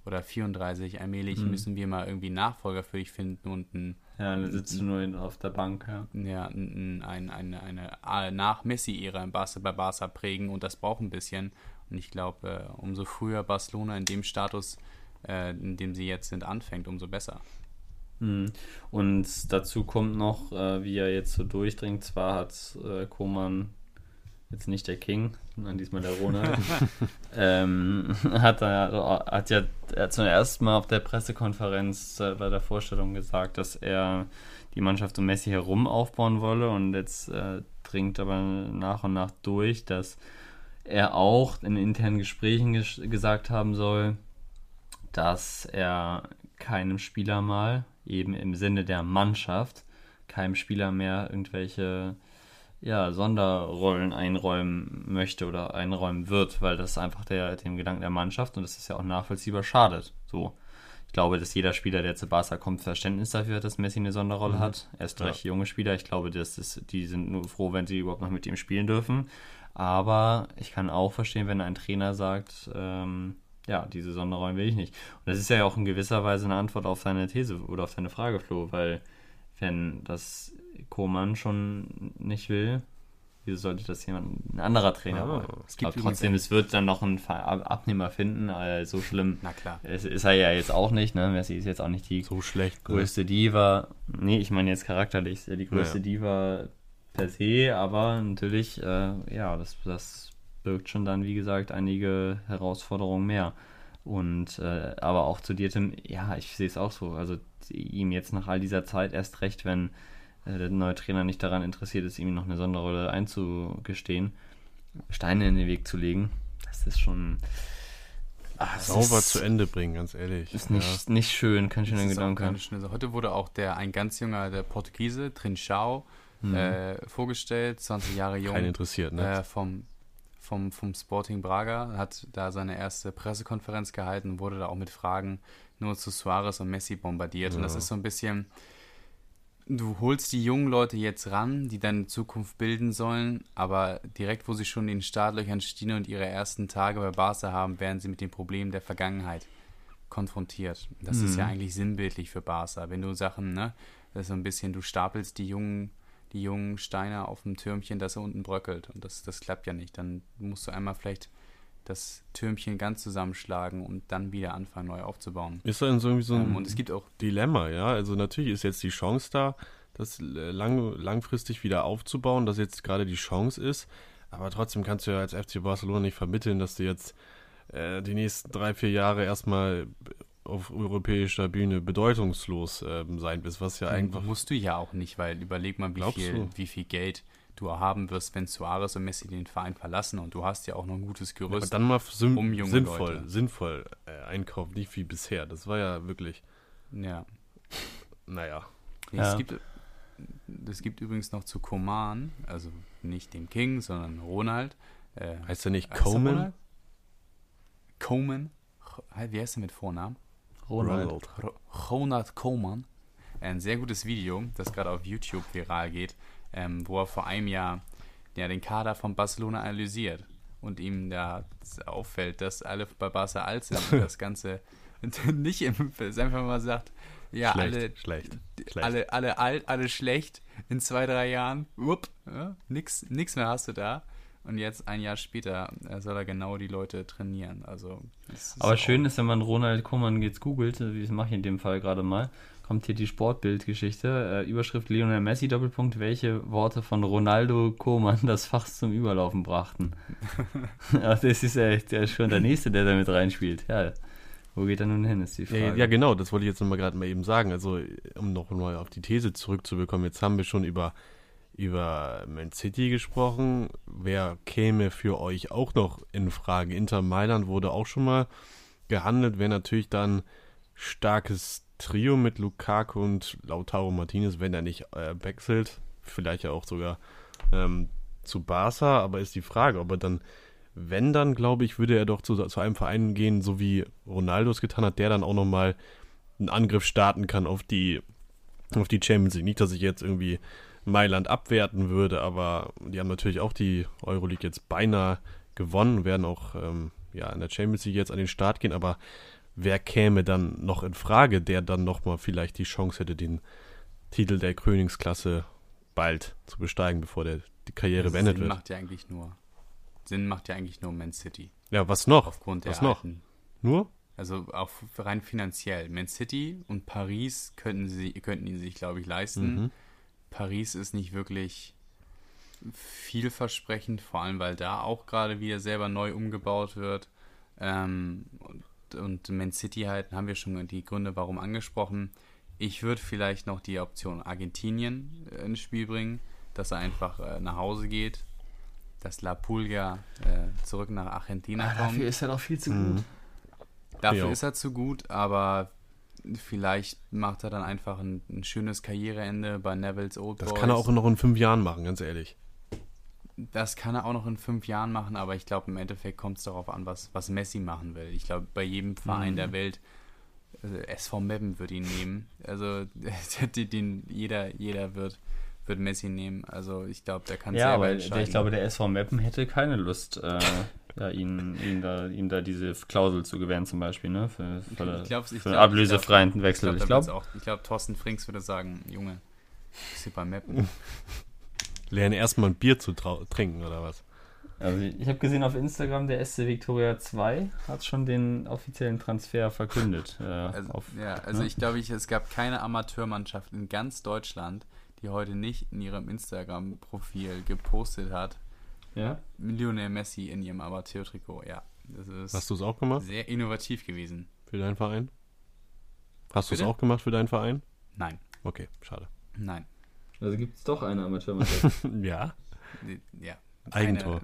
oder 34, allmählich mhm. müssen wir mal irgendwie Nachfolger für dich finden und ein. Ja, dann sitzt du nur auf der Bank, ja. Ja, ein, ein, eine, eine nach Messi-Ära in Barca, bei Barca prägen und das braucht ein bisschen. Und ich glaube, äh, umso früher Barcelona in dem Status, äh, in dem sie jetzt sind, anfängt, umso besser. Hm. Und dazu kommt noch, äh, wie er jetzt so durchdringt, zwar hat äh, Koman jetzt nicht der King, sondern diesmal der Ronald, ähm, hat, er, hat ja zum ersten Mal auf der Pressekonferenz äh, bei der Vorstellung gesagt, dass er die Mannschaft um Messi herum aufbauen wolle. Und jetzt äh, dringt aber nach und nach durch, dass er auch in internen Gesprächen ges gesagt haben soll, dass er keinem Spieler mal eben im Sinne der Mannschaft keinem Spieler mehr irgendwelche ja, Sonderrollen einräumen möchte oder einräumen wird, weil das einfach der, dem Gedanken der Mannschaft und das ist ja auch nachvollziehbar schadet. So. Ich glaube, dass jeder Spieler, der zu Barca kommt, Verständnis dafür hat, dass Messi eine Sonderrolle mhm. hat. Erst recht ja. junge Spieler. Ich glaube, dass das, die sind nur froh, wenn sie überhaupt noch mit ihm spielen dürfen. Aber ich kann auch verstehen, wenn ein Trainer sagt, ähm, ja, diese Sonderrollen will ich nicht. Und das ist ja auch in gewisser Weise eine Antwort auf seine These oder auf seine Frage, Flo, weil wenn das Koman schon nicht will, wieso sollte das jemand, ein anderer Trainer ah, wollen? Es gibt Aber trotzdem, es wird dann noch einen Abnehmer finden, also so schlimm Na klar. Ist, ist er ja jetzt auch nicht, ne? Messi ist jetzt auch nicht die so schlecht, größte ne? Diva. Nee, ich meine jetzt charakterlich, ist ja die größte ja. Diva per se, aber natürlich, äh, ja, das, das birgt schon dann, wie gesagt, einige Herausforderungen mehr. Und äh, aber auch zu dir, Tim, ja, ich sehe es auch so. Also ihm jetzt nach all dieser Zeit erst recht, wenn der neue Trainer nicht daran interessiert ist, ihm noch eine Sonderrolle einzugestehen, Steine in den Weg zu legen, das ist schon. Ach, sauber ist, zu Ende bringen, ganz ehrlich. Ist nicht, ja. nicht schön, kann schon ein Gedanke. Heute wurde auch der ein ganz junger, der Portugiese, Trinchao, hm. äh, vorgestellt, 20 Jahre jung. Kein interessiert, ne? Äh, vom vom, vom Sporting Braga, hat da seine erste Pressekonferenz gehalten, und wurde da auch mit Fragen nur zu Suarez und Messi bombardiert. Ja. Und das ist so ein bisschen, du holst die jungen Leute jetzt ran, die deine Zukunft bilden sollen, aber direkt, wo sie schon in den Startlöchern stehen und ihre ersten Tage bei Barca haben, werden sie mit den Problemen der Vergangenheit konfrontiert. Das mhm. ist ja mhm. eigentlich sinnbildlich für Barca. Wenn du Sachen, ne, das ist so ein bisschen, du stapelst die jungen die jungen Steine auf dem Türmchen, dass er unten bröckelt. Und das, das klappt ja nicht. Dann musst du einmal vielleicht das Türmchen ganz zusammenschlagen und dann wieder anfangen, neu aufzubauen. Ist dann so irgendwie so ein ähm, und es gibt auch Dilemma, ja. Also natürlich ist jetzt die Chance da, das lang, langfristig wieder aufzubauen, dass jetzt gerade die Chance ist. Aber trotzdem kannst du ja als FC Barcelona nicht vermitteln, dass du jetzt äh, die nächsten drei, vier Jahre erstmal auf europäischer Bühne bedeutungslos äh, sein wirst, was ja einfach. Musst du ja auch nicht, weil überleg mal, wie, viel, wie viel Geld du haben wirst, wenn Suarez und Messi den Verein verlassen und du hast ja auch noch ein gutes Gerüst. Ja, dann mal um sinnvoll, Leute. sinnvoll äh, einkaufen, nicht wie bisher. Das war ja wirklich. Ja. Naja. Ja. Es, gibt, es gibt übrigens noch zu Koman, also nicht dem King, sondern Ronald. Äh, heißt er nicht Coleman? Coleman? Wie heißt er mit Vornamen? Ronald. Ronald Koeman. Ein sehr gutes Video, das gerade auf YouTube viral geht, ähm, wo er vor einem Jahr ja, den Kader von Barcelona analysiert und ihm da auffällt, dass alle bei Barca alt sind und das Ganze nicht im, einfach mal sagt, ja, schlecht, alle, schlecht, schlecht. alle, alle alt, alle schlecht, in zwei, drei Jahren, whoop, ja, nix, nix mehr hast du da. Und jetzt ein Jahr später soll er genau die Leute trainieren. Also, Aber schön ist, wenn man Ronald Koeman jetzt googelt, wie ich es mache in dem Fall gerade mal, kommt hier die Sportbildgeschichte. Äh, Überschrift Lionel Messi, Doppelpunkt, welche Worte von Ronaldo Koeman das Fach zum Überlaufen brachten. Ach, das ist ja echt der schon der Nächste, der da mit reinspielt. Ja, wo geht er nun hin, ist die Frage. Ja, ja genau, das wollte ich jetzt nochmal gerade mal eben sagen. Also, um noch mal auf die These zurückzubekommen, jetzt haben wir schon über über Man City gesprochen. Wer käme für euch auch noch in Frage? Inter Mailand wurde auch schon mal gehandelt. Wäre natürlich dann starkes Trio mit Lukaku und Lautaro Martinez, wenn er nicht äh, wechselt. Vielleicht ja auch sogar ähm, zu Barca. Aber ist die Frage, ob er dann, wenn dann, glaube ich, würde er doch zu, zu einem Verein gehen, so wie Ronaldo es getan hat, der dann auch nochmal einen Angriff starten kann auf die, auf die Champions League. Nicht, dass ich jetzt irgendwie Mailand abwerten würde, aber die haben natürlich auch die Euroleague jetzt beinahe gewonnen, werden auch ähm, ja, in der Champions League jetzt an den Start gehen, aber wer käme dann noch in Frage, der dann nochmal vielleicht die Chance hätte, den Titel der Königsklasse bald zu besteigen, bevor der, die Karriere also beendet Sinn wird? Macht ja eigentlich nur, Sinn macht ja eigentlich nur Man City. Ja, was noch? Aufgrund was der noch? Alten. Nur? Also auch rein finanziell. Man City und Paris könnten sie, könnten ihn sich, glaube ich, leisten. Mhm. Paris ist nicht wirklich vielversprechend, vor allem weil da auch gerade wieder selber neu umgebaut wird. Ähm, und, Man City halt, haben wir schon die Gründe warum angesprochen. Ich würde vielleicht noch die Option Argentinien äh, ins Spiel bringen, dass er einfach äh, nach Hause geht, dass La Pulga äh, zurück nach Argentina ah, kommt. Dafür ist er doch viel zu mhm. gut. Dafür jo. ist er zu gut, aber vielleicht macht er dann einfach ein, ein schönes Karriereende bei Neville's Old Das Boys. kann er auch noch in fünf Jahren machen, ganz ehrlich. Das kann er auch noch in fünf Jahren machen, aber ich glaube, im Endeffekt kommt es darauf an, was, was Messi machen will. Ich glaube, bei jedem Verein mhm. der Welt, also SV Meppen wird ihn nehmen. Also den, jeder, jeder wird, wird Messi nehmen. Also ich glaube, der kann ja, selber aber der, ich glaube, der SV Meppen hätte keine Lust, äh, ja, ihn, ihn da, ihm da diese Klausel zu gewähren zum Beispiel, ne? Für, für, ich glaub, ich für glaub, ablösefreien glaub, Wechsel. Ich glaube, ich glaube, Thorsten Frings würde sagen, Junge, ist hier beim Mappen. Lerne erstmal ein Bier zu trinken, oder was? Also ich habe gesehen auf Instagram, der SC Victoria 2 hat schon den offiziellen Transfer verkündet. Äh, also, auf, ja, also ne? ich glaube, ich, es gab keine Amateurmannschaft in ganz Deutschland, die heute nicht in ihrem Instagram-Profil gepostet hat, ja? Lionel Messi in ihrem Amateur-Trikot, ja. Das ist Hast du es auch gemacht? Sehr innovativ gewesen. Für deinen Verein? Hast du es auch gemacht für deinen Verein? Nein. Okay, schade. Nein. Also gibt es doch eine Amateurmannschaft. ja. Ja. Eigentor.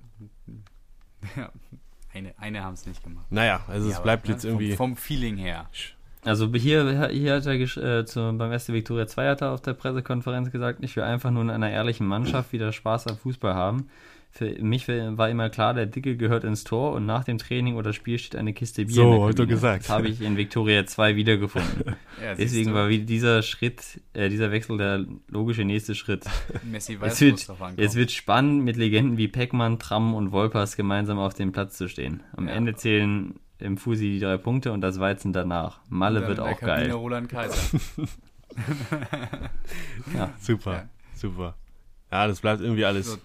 Eine, ja, eine, eine haben es nicht gemacht. Naja, also ja, es bleibt aber, jetzt irgendwie. Vom, vom, Feeling her. Also hier, hier hat er äh, zu, beim SC Victoria 2 hat er auf der Pressekonferenz gesagt, ich will einfach nur in einer ehrlichen Mannschaft wieder Spaß am Fußball haben für mich war immer klar, der Dicke gehört ins Tor und nach dem Training oder Spiel steht eine Kiste Bier. So, heute gesagt. Das habe ich in Victoria 2 wiedergefunden. ja, Deswegen war dieser Schritt, äh, dieser Wechsel der logische nächste Schritt. Messi weiß, es wird, es wird spannend, mit Legenden wie Peckmann, Tramm und Wolpers gemeinsam auf dem Platz zu stehen. Am ja. Ende zählen im Fusi die drei Punkte und das Weizen danach. Malle wird auch geil. Roland Kaiser. ja. Super, ja. super. Ja, das bleibt irgendwie alles.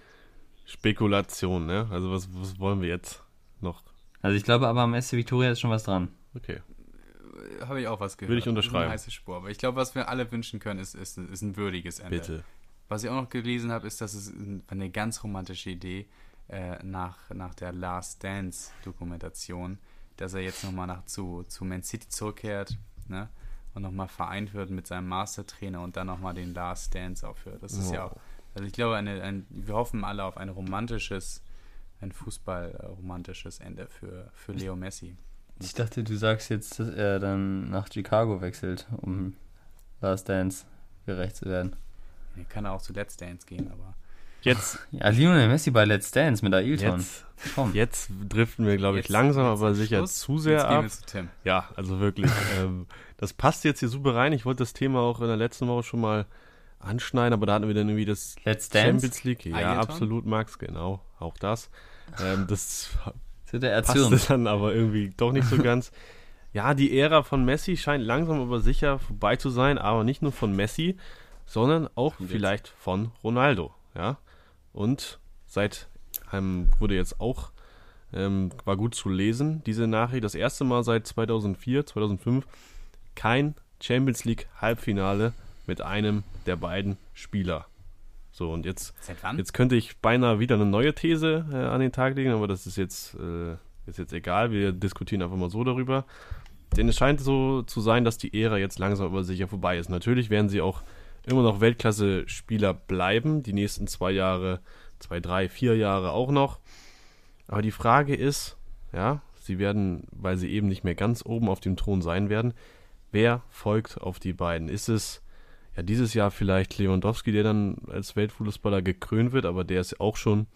Spekulation, ne? Also was, was wollen wir jetzt noch Also ich glaube aber am SC Victoria ist schon was dran. Okay. Habe ich auch was gehört. Würde ich unterschreiben. Eine heiße Spur. Aber ich glaube, was wir alle wünschen können, ist, ist, ist ein würdiges Ende. Bitte. Was ich auch noch gelesen habe, ist, dass es eine ganz romantische Idee äh, nach, nach der Last Dance Dokumentation, dass er jetzt nochmal nach zu, zu Man City zurückkehrt, ne? Und nochmal vereint wird mit seinem Mastertrainer und dann nochmal den Last Dance aufhört. Das ist wow. ja auch, also ich glaube, eine, ein, wir hoffen alle auf ein romantisches, ein Fußball-romantisches Ende für, für Leo Messi. Ich dachte, du sagst jetzt, dass er dann nach Chicago wechselt, um Last Dance gerecht zu werden. Er kann auch zu Let's Dance gehen, aber. Jetzt. Ja, Lionel Messi bei Let's Dance mit Ailton. Jetzt, Komm. jetzt driften wir, glaube ich, jetzt, langsam, jetzt aber sicher Schluss. zu sehr jetzt ab. Zu Tim. Ja, also wirklich. ähm, das passt jetzt hier super rein. Ich wollte das Thema auch in der letzten Woche schon mal anschneiden, aber da hatten wir dann irgendwie das Let's Dance? Champions League. Ja, Ailton? absolut, Max, genau. Auch das. Ähm, das passt dann aber irgendwie doch nicht so ganz. Ja, die Ära von Messi scheint langsam aber sicher vorbei zu sein, aber nicht nur von Messi, sondern auch vielleicht von Ronaldo. Ja, und seit ähm, wurde jetzt auch ähm, war gut zu lesen diese Nachricht. Das erste Mal seit 2004, 2005 kein Champions League Halbfinale mit einem der beiden Spieler. So und jetzt jetzt könnte ich beinahe wieder eine neue These äh, an den Tag legen, aber das ist jetzt äh, ist jetzt egal. Wir diskutieren einfach mal so darüber. Denn es scheint so zu sein, dass die Ära jetzt langsam aber sicher vorbei ist. Natürlich werden sie auch immer noch Weltklasse-Spieler bleiben, die nächsten zwei Jahre, zwei, drei, vier Jahre auch noch. Aber die Frage ist, ja, sie werden, weil sie eben nicht mehr ganz oben auf dem Thron sein werden, wer folgt auf die beiden? Ist es ja dieses Jahr vielleicht Lewandowski, der dann als Weltfußballer gekrönt wird, aber der ist auch schon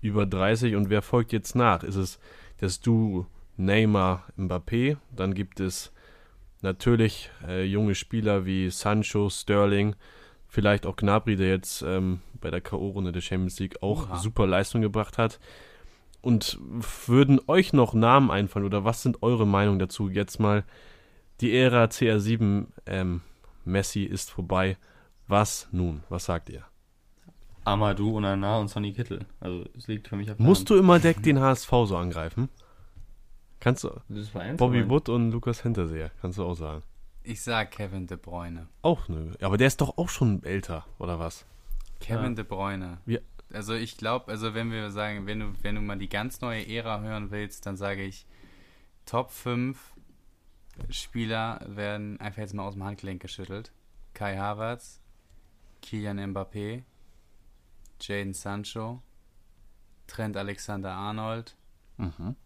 über 30 und wer folgt jetzt nach? Ist es das Du Neymar Mbappé? Dann gibt es natürlich äh, junge Spieler wie Sancho, Sterling, vielleicht auch Gnabry, der jetzt ähm, bei der K.O.-Runde der Champions League auch Oha. super Leistung gebracht hat. Und würden euch noch Namen einfallen oder was sind eure Meinungen dazu? Jetzt mal die Ära CR7 ähm, Messi ist vorbei. Was nun? Was sagt ihr? Amadou, Onana und Sonny Kittel. Also es liegt für mich auf Musst Hand. du immer Deck den HSV so angreifen? Kannst du. Bobby Wood und Lukas Hinterseher, kannst du auch sagen. Ich sag Kevin De Bruyne. Auch ne. Aber der ist doch auch schon älter, oder was? Kevin ja. De Bruyne. Ja. Also ich glaube, also wenn wir sagen, wenn du, wenn du mal die ganz neue Ära hören willst, dann sage ich, Top 5 Spieler werden einfach jetzt mal aus dem Handgelenk geschüttelt. Kai Havertz, Kylian Mbappé, Jaden Sancho, Trent Alexander Arnold, mhm.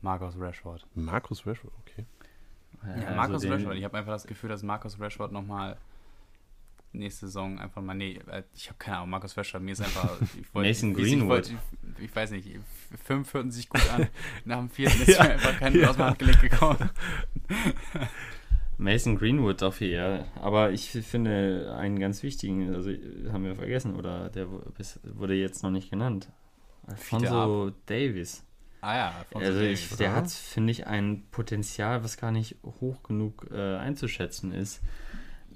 Marcus Rashford. Marcus Rashford, okay. Ja, ja Marcus also Rashford. Ich habe einfach das Gefühl, dass Marcus Rashford nochmal nächste Saison einfach mal, nee, äh, ich habe keine Ahnung, Marcus Rashford, mir ist einfach, ich wollte, Mason Greenwood. Ich, ich, ich, weiß nicht, fünf hörten sich gut an, nach dem vierten ist ja, mir einfach kein ja. aus dem Handgelenk gekommen. Mason Greenwood dafür, ja. Aber ich finde einen ganz wichtigen, also haben wir vergessen, oder der wurde jetzt noch nicht genannt. Alfonso Davis. Ah ja, also ich, der hat, finde ich, ein Potenzial, was gar nicht hoch genug äh, einzuschätzen ist.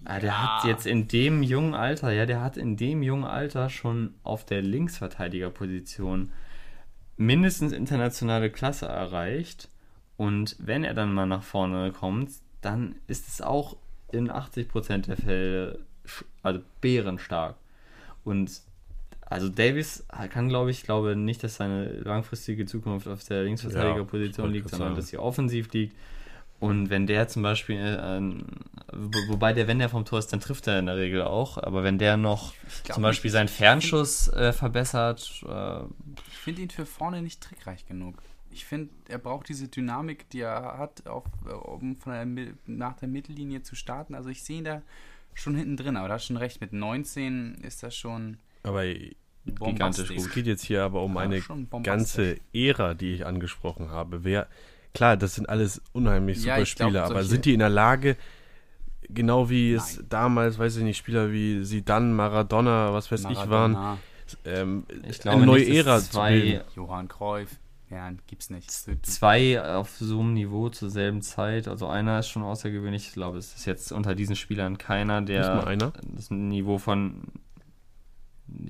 Ah, der ja. hat jetzt in dem jungen Alter, ja, der hat in dem jungen Alter schon auf der Linksverteidigerposition mindestens internationale Klasse erreicht. Und wenn er dann mal nach vorne kommt, dann ist es auch in 80% der Fälle also bärenstark. Und also Davis kann, glaube ich, glaube nicht, dass seine langfristige Zukunft auf der Linksverteidigerposition ja, liegt, sondern dass sie offensiv liegt. Und wenn der zum Beispiel, äh, wobei der, wenn der vom Tor ist, dann trifft er in der Regel auch. Aber wenn der noch zum Beispiel seinen Fernschuss äh, verbessert. Äh, ich finde ihn für vorne nicht trickreich genug. Ich finde, er braucht diese Dynamik, die er hat, auf, um von der, nach der Mittellinie zu starten. Also ich sehe ihn da schon hinten drin, aber du hast schon recht, mit 19 ist das schon. Aber gigantisch gut. Es geht jetzt hier aber um ja, eine ganze Ära, die ich angesprochen habe. Wer, klar, das sind alles unheimlich super ja, Spieler, glaub, aber sind die in der Lage, genau wie es Nein. damals, weiß ich nicht, Spieler wie Sidan, Maradona, was weiß Maradona. ich, waren, ähm, ich glaube, eine neue nicht, Ära zwei, zu bilden. Johann Cruyff. Ja, gibt's nicht. Zwei auf so einem Niveau zur selben Zeit. Also einer ist schon außergewöhnlich. Ich glaube, es ist jetzt unter diesen Spielern keiner, der das Niveau von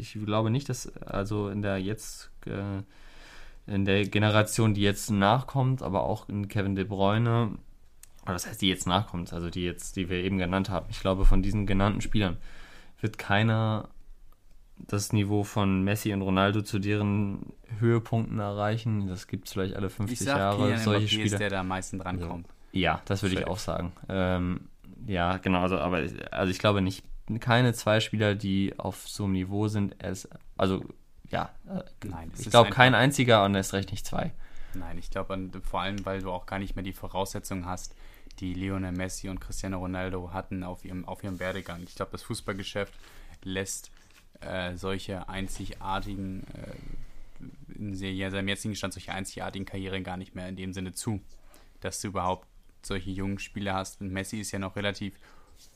ich glaube nicht, dass also in der jetzt äh, in der Generation, die jetzt nachkommt, aber auch in Kevin De Bruyne, oder das heißt, die jetzt nachkommt, also die jetzt, die wir eben genannt haben. Ich glaube, von diesen genannten Spielern wird keiner das Niveau von Messi und Ronaldo zu deren Höhepunkten erreichen. Das gibt es vielleicht alle 50 ich sag, Jahre. Kylian solche Spieler. ist der da am meisten drankommt. Ja, das würde ich auch sagen. Ähm, ja, genau. Also, aber also ich glaube nicht, keine zwei Spieler, die auf so einem Niveau sind. Es, also ja, äh, Nein, ich glaube kein einziger und erst recht nicht zwei. Nein, ich glaube vor allem, weil du auch gar nicht mehr die Voraussetzungen hast, die Lionel Messi und Cristiano Ronaldo hatten auf ihrem, auf ihrem Werdegang. Ich glaube, das Fußballgeschäft lässt äh, solche einzigartigen, äh, in seinem jetzigen Stand, solche einzigartigen Karrieren gar nicht mehr in dem Sinne zu, dass du überhaupt solche jungen Spieler hast. Und Messi ist ja noch relativ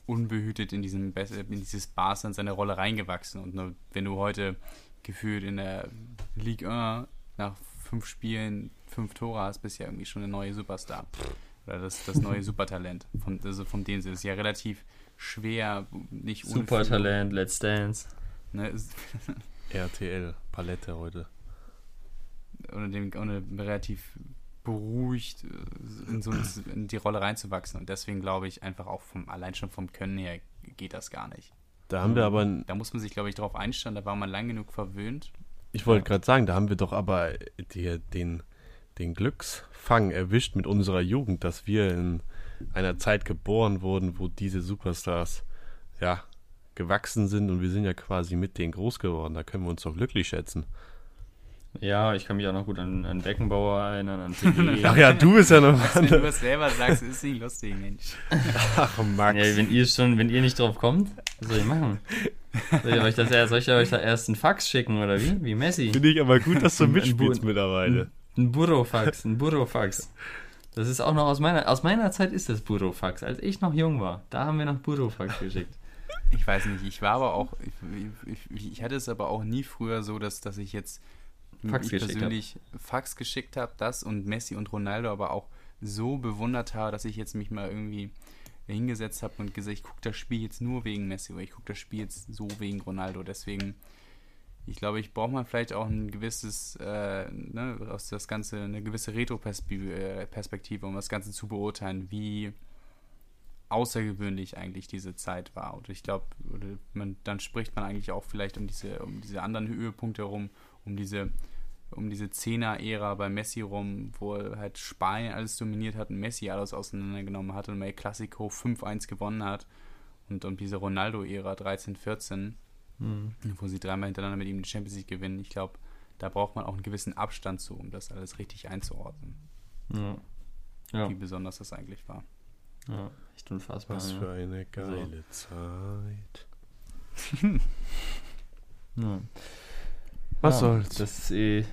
unbehütet in, diesem, in dieses Barca in seine Rolle reingewachsen. Und nur, wenn du heute gefühlt in der Ligue 1 nach fünf Spielen fünf Tore hast, bist du ja irgendwie schon eine neue Superstar. Oder das, das neue Supertalent. Von, also von dem ist es ja relativ schwer, nicht Supertalent, Let's Dance. Ne, RTL, Palette heute. Ohne, dem, ohne relativ beruhigt äh, in, so in die Rolle reinzuwachsen. Und deswegen glaube ich einfach auch vom, allein schon vom Können her geht das gar nicht. Da haben wir aber. Da muss man sich, glaube ich, darauf einstellen, da war man lang genug verwöhnt. Ich wollte gerade sagen, da haben wir doch aber die, den, den Glücksfang erwischt mit unserer Jugend, dass wir in einer Zeit geboren wurden, wo diese Superstars ja gewachsen sind und wir sind ja quasi mit denen groß geworden. Da können wir uns doch glücklich schätzen. Ja, ich kann mich auch noch gut an, an Beckenbauer erinnern, an. Ach ja, du bist ja noch. Wenn du was selber sagst, ist nicht lustig, Mensch. Ach, Max. Ja, wenn ihr schon, wenn ihr nicht drauf kommt, was soll ich machen? Soll ich euch, das, soll ich euch da erst einen Fax schicken oder wie? Wie Messi? Finde ich aber gut, dass du mitspielst mittlerweile. Ein Burofax, ein Burofax. Das ist auch noch aus meiner, aus meiner Zeit ist das Burofax. Als ich noch jung war, da haben wir noch Burofax geschickt. Ich weiß nicht, ich war aber auch, ich, ich, ich, hatte es aber auch nie früher so, dass, dass ich jetzt Fax ich persönlich hab. Fax geschickt habe, das und Messi und Ronaldo aber auch so bewundert habe, dass ich jetzt mich mal irgendwie hingesetzt habe und gesagt, ich gucke das Spiel jetzt nur wegen Messi oder ich gucke das Spiel jetzt so wegen Ronaldo. Deswegen, ich glaube, ich brauche mal vielleicht auch ein gewisses, äh, ne, aus das Ganze, eine gewisse Retro-Perspektive, um das Ganze zu beurteilen, wie außergewöhnlich eigentlich diese Zeit war. Und ich glaube, dann spricht man eigentlich auch vielleicht um diese, um diese anderen Höhepunkte herum, um diese um diese Zehner-Ära bei Messi rum, wo halt Spanien alles dominiert hat und Messi alles auseinandergenommen hat und El Clasico 5-1 gewonnen hat. Und um diese Ronaldo-Ära 13-14, mhm. wo sie dreimal hintereinander mit ihm die Champions League gewinnen. Ich glaube, da braucht man auch einen gewissen Abstand zu, um das alles richtig einzuordnen. Ja. Ja. Wie besonders das eigentlich war. Ja, echt unfassbar. Was für eine geile so. Zeit. ja. Was ja, soll's? Das ist eh,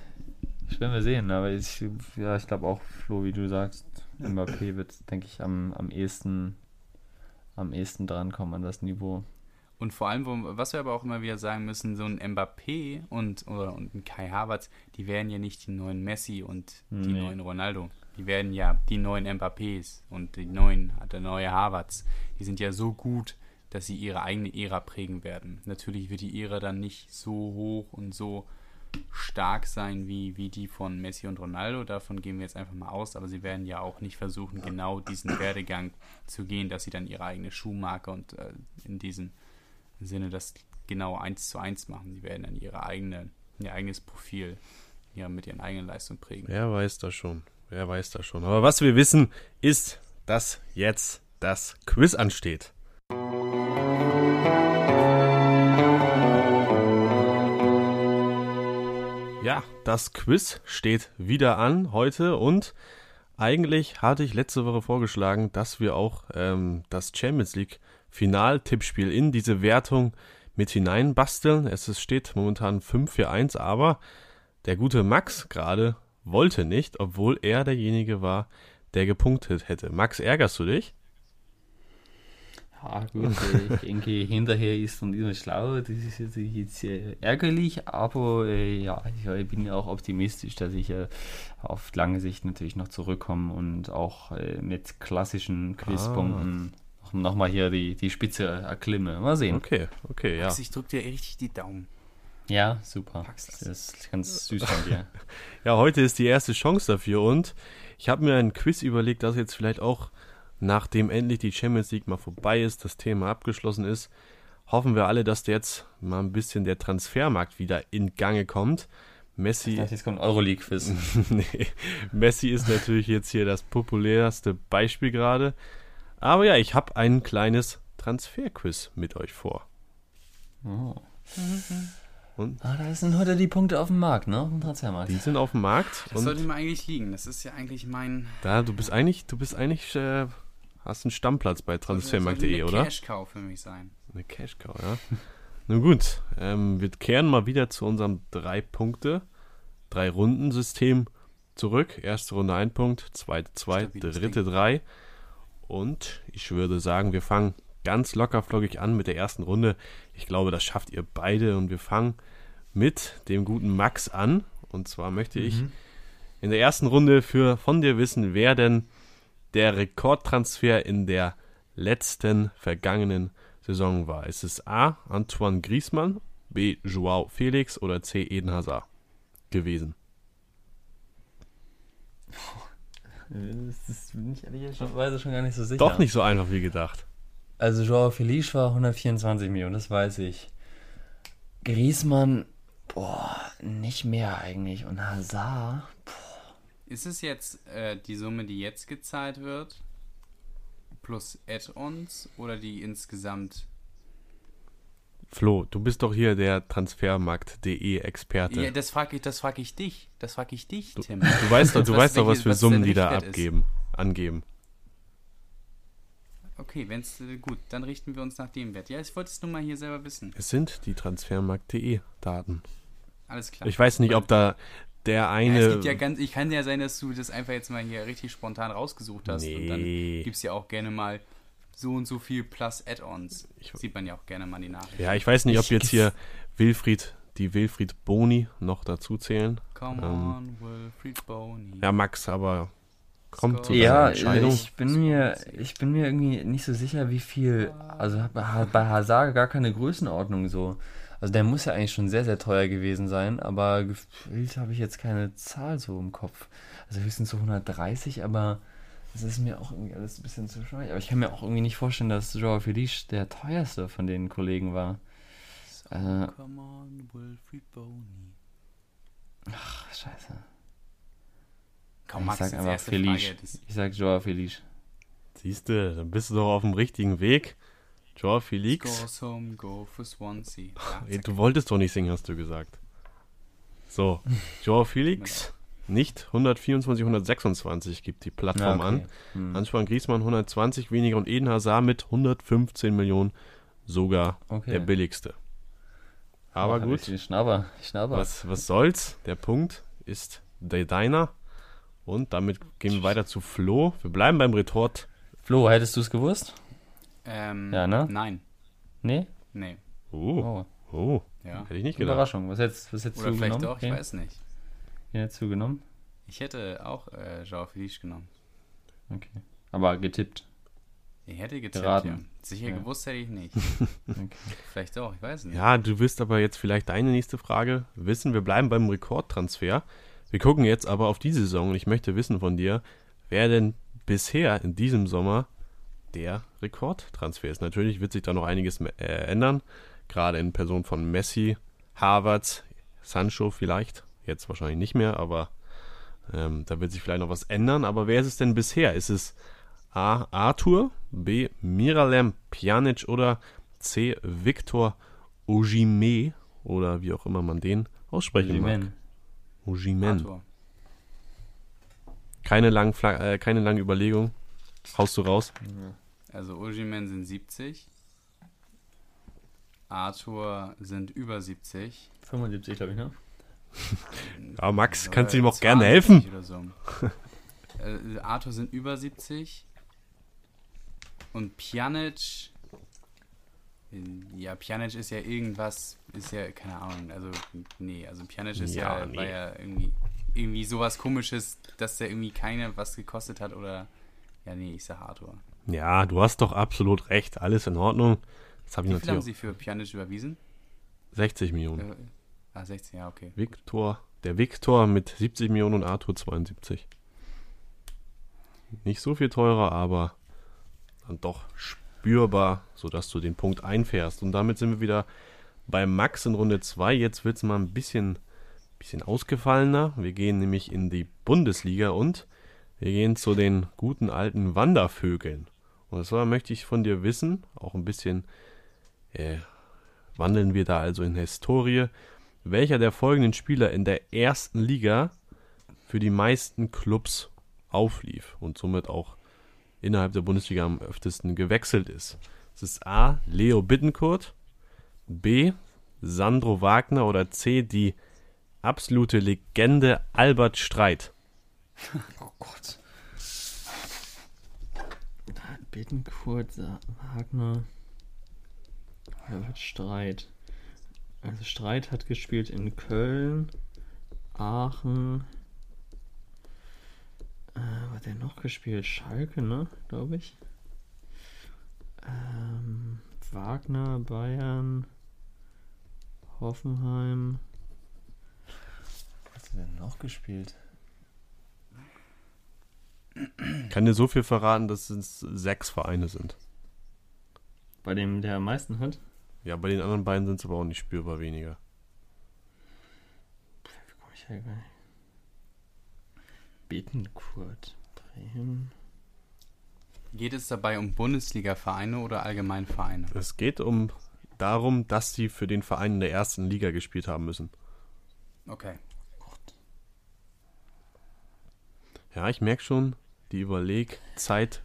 werden wir sehen, aber ich, ja, ich glaube auch, Flo, wie du sagst, Mbappé wird, denke ich, am, am ehesten am ehesten drankommen an das Niveau. Und vor allem, was wir aber auch immer wieder sagen müssen, so ein Mbappé und, oder, und ein Kai Havertz, die werden ja nicht die neuen Messi und die nee. neuen Ronaldo. Die werden ja die neuen Mbappés und die neuen, der neue Havertz. Die sind ja so gut, dass sie ihre eigene Ära prägen werden. Natürlich wird die Ära dann nicht so hoch und so stark sein wie, wie die von Messi und Ronaldo. Davon gehen wir jetzt einfach mal aus, aber sie werden ja auch nicht versuchen, genau diesen Werdegang zu gehen, dass sie dann ihre eigene Schuhmarke und äh, in diesem Sinne das genau eins zu eins machen. Die werden dann ihre eigene, ihr eigenes Profil ja, mit ihren eigenen Leistungen prägen. Wer weiß das schon. Wer weiß das schon. Aber was wir wissen, ist, dass jetzt das Quiz ansteht. Ja, das Quiz steht wieder an heute und eigentlich hatte ich letzte Woche vorgeschlagen, dass wir auch ähm, das Champions League Final-Tippspiel in diese Wertung mit hineinbasteln. Es steht momentan 5 für 1, aber der gute Max gerade wollte nicht, obwohl er derjenige war, der gepunktet hätte. Max, ärgerst du dich? Ja, gut, ich denke, hinterher ist man immer schlau. Das ist natürlich jetzt äh, ärgerlich, aber äh, ja, ich, bin ja auch optimistisch, dass ich äh, auf lange Sicht natürlich noch zurückkomme und auch äh, mit klassischen Quizpunkten ah. nochmal hier die, die Spitze erklimme. Mal sehen. Okay, okay, ja. Also ich drücke dir richtig die Daumen. Ja, super. Das ist ganz süß von dir. ja, heute ist die erste Chance dafür und ich habe mir ein Quiz überlegt, das jetzt vielleicht auch, nachdem endlich die Champions League mal vorbei ist, das Thema abgeschlossen ist, hoffen wir alle, dass jetzt mal ein bisschen der Transfermarkt wieder in Gange kommt. Messi. Ich dachte, jetzt kommt Euroleague-Quiz. nee, Messi ist natürlich jetzt hier das populärste Beispiel gerade. Aber ja, ich habe ein kleines Transferquiz mit euch vor. Oh. Und? Ah, da sind heute die Punkte auf dem Markt, ne? Auf dem Transfermarkt. Die sind auf dem Markt. Das sollte mir eigentlich liegen. Das ist ja eigentlich mein. Da, du bist eigentlich, du bist eigentlich, äh, hast einen Stammplatz bei transfermarkt.de, oder? Eine Cash-Cow für mich sein. Eine Cash-Cow, ja. Nun gut, ähm, wir kehren mal wieder zu unserem drei Punkte, drei Runden System zurück. Erste Runde ein Punkt, zweite zwei, dritte drei. Und ich würde sagen, wir fangen ganz locker flockig an mit der ersten Runde. Ich glaube, das schafft ihr beide und wir fangen mit dem guten Max an. Und zwar möchte ich mhm. in der ersten Runde für von dir wissen, wer denn der Rekordtransfer in der letzten vergangenen Saison war. Ist es A. Antoine Griezmann, B. Joao Felix oder C. Eden Hazard gewesen? Das ist, bin ich ehrlicherweise schon gar nicht so sicher. Doch nicht so einfach wie gedacht. Also Joao Felice war 124 Millionen, das weiß ich. Griezmann, boah, nicht mehr eigentlich. Und Hazard, boah. Ist es jetzt äh, die Summe, die jetzt gezahlt wird, plus Add-ons oder die insgesamt Flo, du bist doch hier der Transfermarkt.de Experte. Ja, das frage ich, das frage ich dich. Das frage ich dich, Tim. Du, du weißt doch, du was weißt doch, was für was Summen die da abgeben, ist. angeben. Okay, wenn es äh, gut, dann richten wir uns nach dem Wert. Ja, ich wollte es nur mal hier selber wissen. Es sind die Transfermarkt.de Daten. Alles klar. Ich weiß nicht, ob da der eine. Ja, es gibt ja ganz, ich kann ja sein, dass du das einfach jetzt mal hier richtig spontan rausgesucht hast. Nee. Und dann gibt es ja auch gerne mal so und so viel plus Add-ons. Sieht man ja auch gerne mal die Nachricht. Ja, ich weiß nicht, ob jetzt hier Wilfried, die Wilfried Boni noch dazu zählen. Come ähm, on, Wilfried Boni. Ja, Max, aber kommt zu ja, Entscheidung. Ich bin mir, ich bin mir irgendwie nicht so sicher, wie viel. Also bei Hazard gar keine Größenordnung so. Also der muss ja eigentlich schon sehr, sehr teuer gewesen sein, aber gefühlt habe ich jetzt keine Zahl so im Kopf. Also höchstens so 130, aber das ist mir auch irgendwie alles ein bisschen zu schwierig. Aber ich kann mir auch irgendwie nicht vorstellen, dass Joao Felice der teuerste von den Kollegen war. So, äh, come on, Wilfried Boney. Ach, scheiße. Komm, Max, ich sag einfach Felice. Ich sag Joao Felice. Siehst du, dann bist du doch auf dem richtigen Weg. Joao Felix. Home, go for Swansea. Ja, du wolltest doch nicht singen, hast du gesagt. So, Joao Felix nicht 124, 126 gibt die Plattform ja, okay. an. Hm. Antoine Griezmann 120 weniger und Eden Hazard mit 115 Millionen sogar okay. der billigste. Aber oh, gut. Schnabber. Schnabber. Was, was soll's? Der Punkt ist der deiner. Und damit gehen wir weiter zu Flo. Wir bleiben beim Retort. Flo, hättest du es gewusst? Ähm, ja, ne? Nein. Nee? Nee. Oh. Oh. oh. Ja. Hätte ich nicht gedacht. Überraschung. Was hättest, was hättest Oder du vielleicht genommen? doch, ich okay. weiß nicht. Wen hättest du genommen? Ich hätte auch äh, Joao Felix genommen. Okay. Aber getippt. Ich hätte getippt, Geraten. ja. Sicher ja. gewusst hätte ich nicht. okay. Vielleicht auch, ich weiß nicht. Ja, du wirst aber jetzt vielleicht deine nächste Frage wissen. Wir bleiben beim Rekordtransfer. Wir gucken jetzt aber auf die Saison und ich möchte wissen von dir, wer denn bisher in diesem Sommer der Rekordtransfer ist. Natürlich wird sich da noch einiges äh, ändern, gerade in Person von Messi, Harvards, Sancho vielleicht Jetzt wahrscheinlich nicht mehr, aber ähm, da wird sich vielleicht noch was ändern. Aber wer ist es denn bisher? Ist es A. Arthur, B. Miralem Pjanic oder C. Viktor Ojime oder wie auch immer man den aussprechen Ojimen. mag. Ojimen. Keine langen, äh, keine lange Überlegung. Haust du raus? Also Ojimen sind 70. Arthur sind über 70. 75, glaube ich, ne? Ja, Max, kannst du ihm auch gerne helfen? So. äh, Arthur sind über 70. Und Pjanic. Ja, Pjanic ist ja irgendwas, ist ja, keine Ahnung, also, nee, also Pjanic ist ja, ja nee. war ja irgendwie, irgendwie sowas komisches, dass der irgendwie keine was gekostet hat oder, ja, nee, ich sag Arthur. Ja, du hast doch absolut recht, alles in Ordnung. Das hab Wie ich viel haben sie für Pjanic überwiesen? 60 Millionen. Äh, Ah, 16, ja, okay. Victor, der Victor mit 70 Millionen und Arthur 72. Nicht so viel teurer, aber dann doch spürbar, sodass du den Punkt einfährst. Und damit sind wir wieder bei Max in Runde 2. Jetzt wird es mal ein bisschen, bisschen ausgefallener. Wir gehen nämlich in die Bundesliga und wir gehen zu den guten alten Wandervögeln. Und zwar möchte ich von dir wissen, auch ein bisschen äh, wandeln wir da also in Historie, welcher der folgenden Spieler in der ersten Liga für die meisten Clubs auflief und somit auch innerhalb der Bundesliga am öftesten gewechselt ist. Es ist A. Leo Bittencourt, B. Sandro Wagner oder C. die absolute Legende Albert Streit. Oh Gott. Bittencourt, Wagner, Albert Streit. Also Streit hat gespielt in Köln, Aachen. Äh, was hat der noch gespielt? Schalke, ne? Glaube ich. Ähm, Wagner, Bayern, Hoffenheim. Was hat er denn noch gespielt? Kann dir so viel verraten, dass es sechs Vereine sind. Bei dem, der am meisten hat? Ja, bei den anderen beiden sind es aber auch nicht spürbar weniger. Bittenkurt, Bremen. Geht es dabei um Bundesliga-Vereine oder Allgemeinvereine? Es geht um darum, dass sie für den Verein in der ersten Liga gespielt haben müssen. Okay. Ja, ich merke schon, die Überlegzeit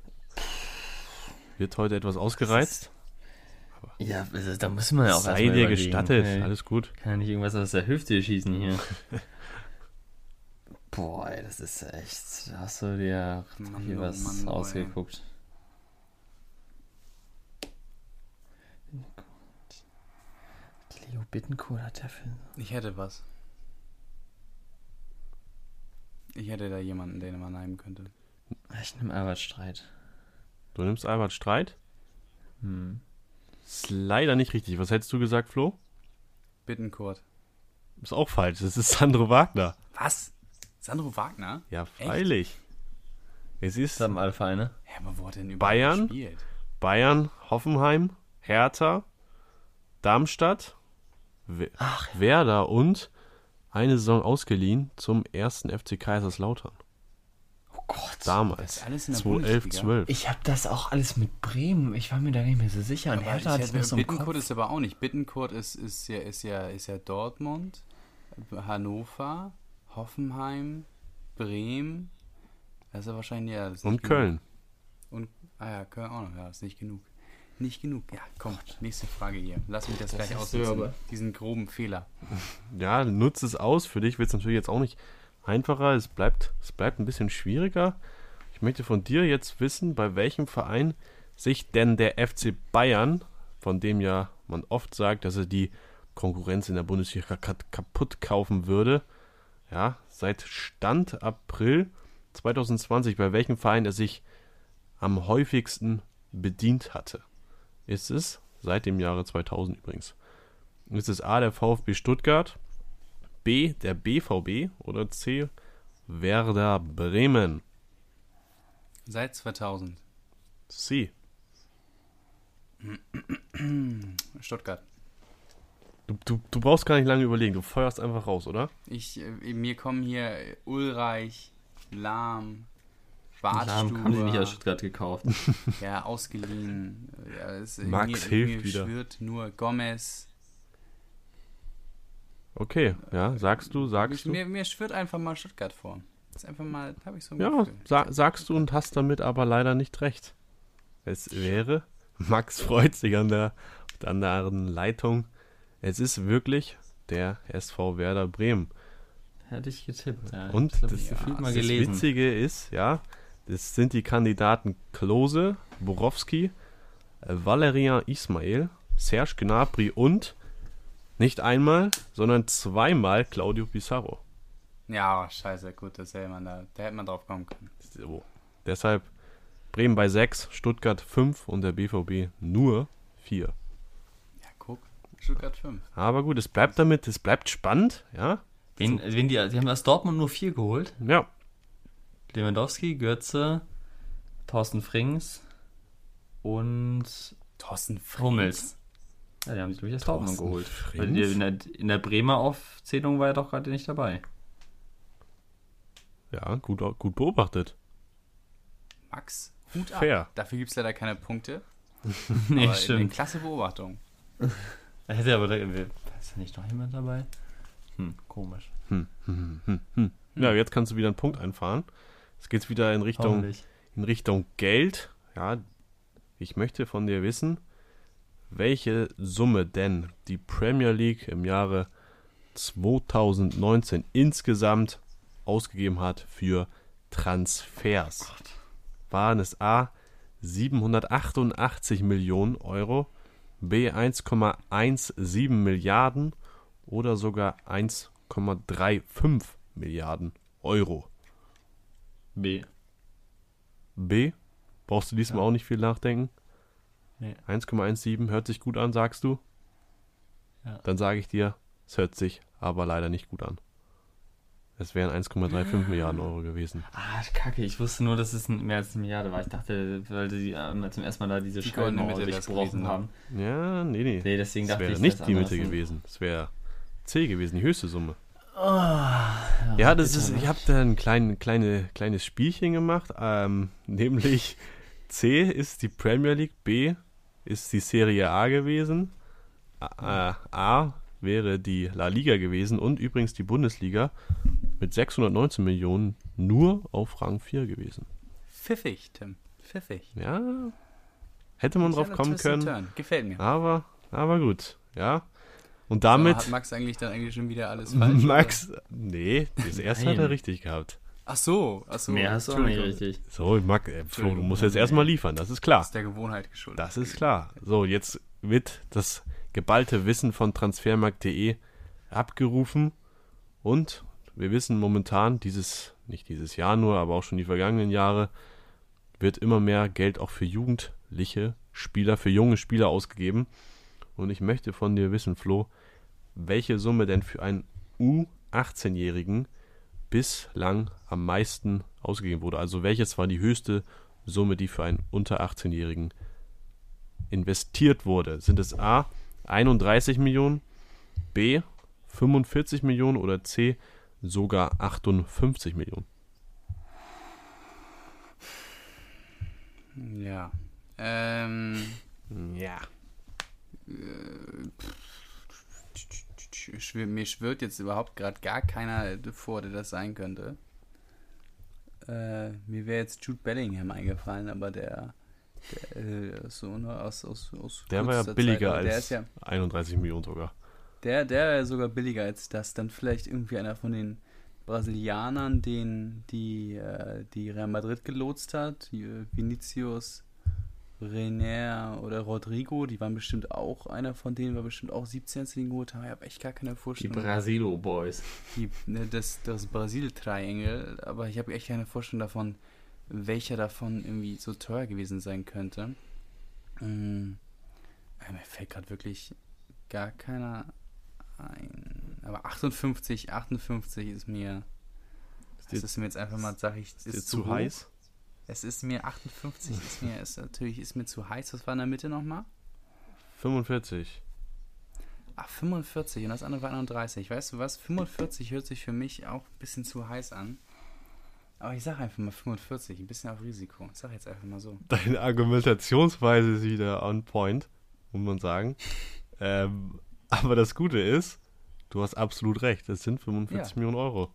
wird heute etwas ausgereizt. Ja, also, da muss man ja auch Sei dir gestattet, hey, alles gut. Kann ja nicht irgendwas aus der Hüfte schießen hier. Boah, ey, das ist echt. Da hast du dir Mann, hier oh was Mann, ausgeguckt. Leo Bittencourt hat der Film. Ich hätte was. Ich hätte da jemanden, den man nehmen könnte. Ich nehme Albert Streit. Du nimmst Albert Streit? Hm. Ist leider nicht richtig. Was hättest du gesagt, Flo? Bittenkurt. Ist auch falsch. Das ist Sandro Wagner. Was? Sandro Wagner? Ja, freilich. Echt? Es ist. Das haben alle Vereine. Ja, aber wo hat denn überhaupt Bayern, gespielt? Bayern, Hoffenheim, Hertha, Darmstadt, Ach, Werder und eine Saison ausgeliehen zum ersten FC Kaiserslautern. Gott. Damals. alles in der 2011, 12. Ich habe das auch alles mit Bremen. Ich war mir da nicht mehr so sicher. Und Hertha hat es so Bittenkurt ist aber auch nicht. Bittenkurt ist, ist, ja, ist, ja, ist ja Dortmund, Hannover, Hoffenheim, Bremen. Das ist ja wahrscheinlich ja. Und genug. Köln. Und, ah ja, Köln auch noch. Ja, ist nicht genug. Nicht genug. Ja, komm, nächste Frage hier. Lass mich das, das gleich aussitzen. Diesen groben Fehler. Ja, nutze es aus. Für dich wird es natürlich jetzt auch nicht einfacher. Es bleibt, es bleibt ein bisschen schwieriger. Ich möchte von dir jetzt wissen, bei welchem Verein sich denn der FC Bayern, von dem ja man oft sagt, dass er die Konkurrenz in der Bundesliga kaputt kaufen würde, ja, seit Stand April 2020, bei welchem Verein er sich am häufigsten bedient hatte ist es, seit dem Jahre 2000 übrigens, ist es A, der VfB Stuttgart, B, der BVB oder C, Werder Bremen? Seit 2000. C. Stuttgart. Du, du, du brauchst gar nicht lange überlegen, du feuerst einfach raus, oder? Ich, äh, mir kommen hier Ulreich, Lahm, Bartstube. haben sie nicht aus Stuttgart gekauft. ja, ausgeliehen. Ja, es, Max mir, hilft mir wieder. schwirrt nur Gomez. Okay, ja, sagst du, sagst ich, du. Mir, mir schwirrt einfach mal Stuttgart vor. Das ist einfach mal, habe ich so ein Ja, sa sagst du und hast damit aber leider nicht recht. Es wäre, Max freut sich an der, anderen Leitung. Es ist wirklich der SV Werder Bremen. Hätte ich getippt. Ja, und das, ja, das Witzige ist, ja, das sind die Kandidaten Klose, Borowski, äh, Valerian Ismail, Serge Gnabry und nicht einmal, sondern zweimal Claudio Pizarro. Ja, scheiße, gut, das hätte man da, da hätte man drauf kommen können. So. Deshalb Bremen bei 6, Stuttgart 5 und der BVB nur 4. Ja, guck. Stuttgart 5. Aber gut, es bleibt damit, es bleibt spannend, ja. Wen, wen die, die haben das Dortmund nur vier geholt. Ja. Lewandowski, Götze, Thorsten Frings und Thorsten Frings. Hummels. Ja, die haben sich durch das Dortmund geholt. Weil in, der, in der Bremer Aufzählung war er doch gerade nicht dabei. Ja, gut, gut beobachtet. Max, Hut Fair. ab. Dafür gibt es leider keine Punkte. nee, aber stimmt. Eine klasse Beobachtung. Da hätte aber, da, ist da nicht noch jemand dabei? Hm, komisch. Hm, hm, hm, hm, Ja, jetzt kannst du wieder einen Punkt einfahren. Jetzt geht es wieder in Richtung, in Richtung Geld. Ja, ich möchte von dir wissen, welche Summe denn die Premier League im Jahre 2019 insgesamt ausgegeben hat für Transfers. Waren es A 788 Millionen Euro, B 1,17 Milliarden oder sogar 1,35 Milliarden Euro? B. B? Brauchst du diesmal ja. auch nicht viel nachdenken? Nee. 1,17 hört sich gut an, sagst du? Ja. Dann sage ich dir, es hört sich aber leider nicht gut an. Es wären 1,35 Milliarden Euro gewesen. Ah, kacke. Ich wusste nur, dass es mehr als eine Milliarde war. Ich dachte, weil sie äh, zum ersten Mal da diese Schallmauer durchbrochen haben. Ja, nee, nee. Nee, deswegen das dachte wäre ich, nicht die Mitte gewesen. Es wäre C gewesen, die höchste Summe. Oh, ja, ja, das ist, ich habe da ein klein, kleine, kleines Spielchen gemacht, ähm, nämlich C ist die Premier League, B ist die Serie A gewesen, A, A wäre die La Liga gewesen und übrigens die Bundesliga mit 619 Millionen nur auf Rang 4 gewesen. Pfiffig, Tim. Pfiffig. Ja. Hätte man drauf kommen können. Turn. Gefällt mir. Aber, aber gut, ja. Und damit. So, hat Max eigentlich dann eigentlich schon wieder alles falsch? Max, oder? nee, das erste hat er richtig gehabt. Ach so, ach so. Mehr hast du auch nicht richtig. So, Max, äh, Flo, du musst jetzt erstmal liefern, das ist klar. Das ist der Gewohnheit geschuldet. Das ist klar. So, jetzt wird das geballte Wissen von transfermarkt.de abgerufen und wir wissen momentan, dieses, nicht dieses Jahr nur, aber auch schon die vergangenen Jahre, wird immer mehr Geld auch für jugendliche Spieler, für junge Spieler ausgegeben. Und ich möchte von dir wissen, Flo, welche Summe denn für einen U18-Jährigen bislang am meisten ausgegeben wurde. Also welches war die höchste Summe, die für einen unter 18-Jährigen investiert wurde? Sind es A 31 Millionen, B 45 Millionen oder C sogar 58 Millionen. Ja. Ähm, ja. Äh, mir schwirrt jetzt überhaupt gerade gar keiner vor, der das sein könnte. Äh, mir wäre jetzt Jude Bellingham eingefallen, aber der, der äh, so ne, aus, aus, aus Der war ja billiger Zeit, als ja, 31 Millionen sogar. Der, der wäre sogar billiger als das. Dann vielleicht irgendwie einer von den Brasilianern, den die, äh, die Real Madrid gelotst hat. Vinicius, René oder Rodrigo, die waren bestimmt auch, einer von denen war bestimmt auch 17, als die geholt haben. Ich habe echt gar keine Vorstellung. Die Brasilo Boys. Die, ne, das das Brasil-Triangle, aber ich habe echt keine Vorstellung davon, welcher davon irgendwie so teuer gewesen sein könnte. Ähm, mir fällt gerade wirklich gar keiner ein. Aber 58, 58 ist mir. Das ist mir jetzt einfach mal, sag ich, ist, ist zu, zu heiß. Es ist mir 58, ist mir ist natürlich ist mir zu heiß. Was war in der Mitte nochmal? 45. Ach, 45 und das andere war 31. Weißt du was? 45 hört sich für mich auch ein bisschen zu heiß an. Aber ich sag einfach mal 45, ein bisschen auf Risiko. Ich sag jetzt einfach mal so. Deine Argumentationsweise ist wieder on point, muss man sagen. ähm, aber das Gute ist, du hast absolut recht, es sind 45 ja. Millionen Euro.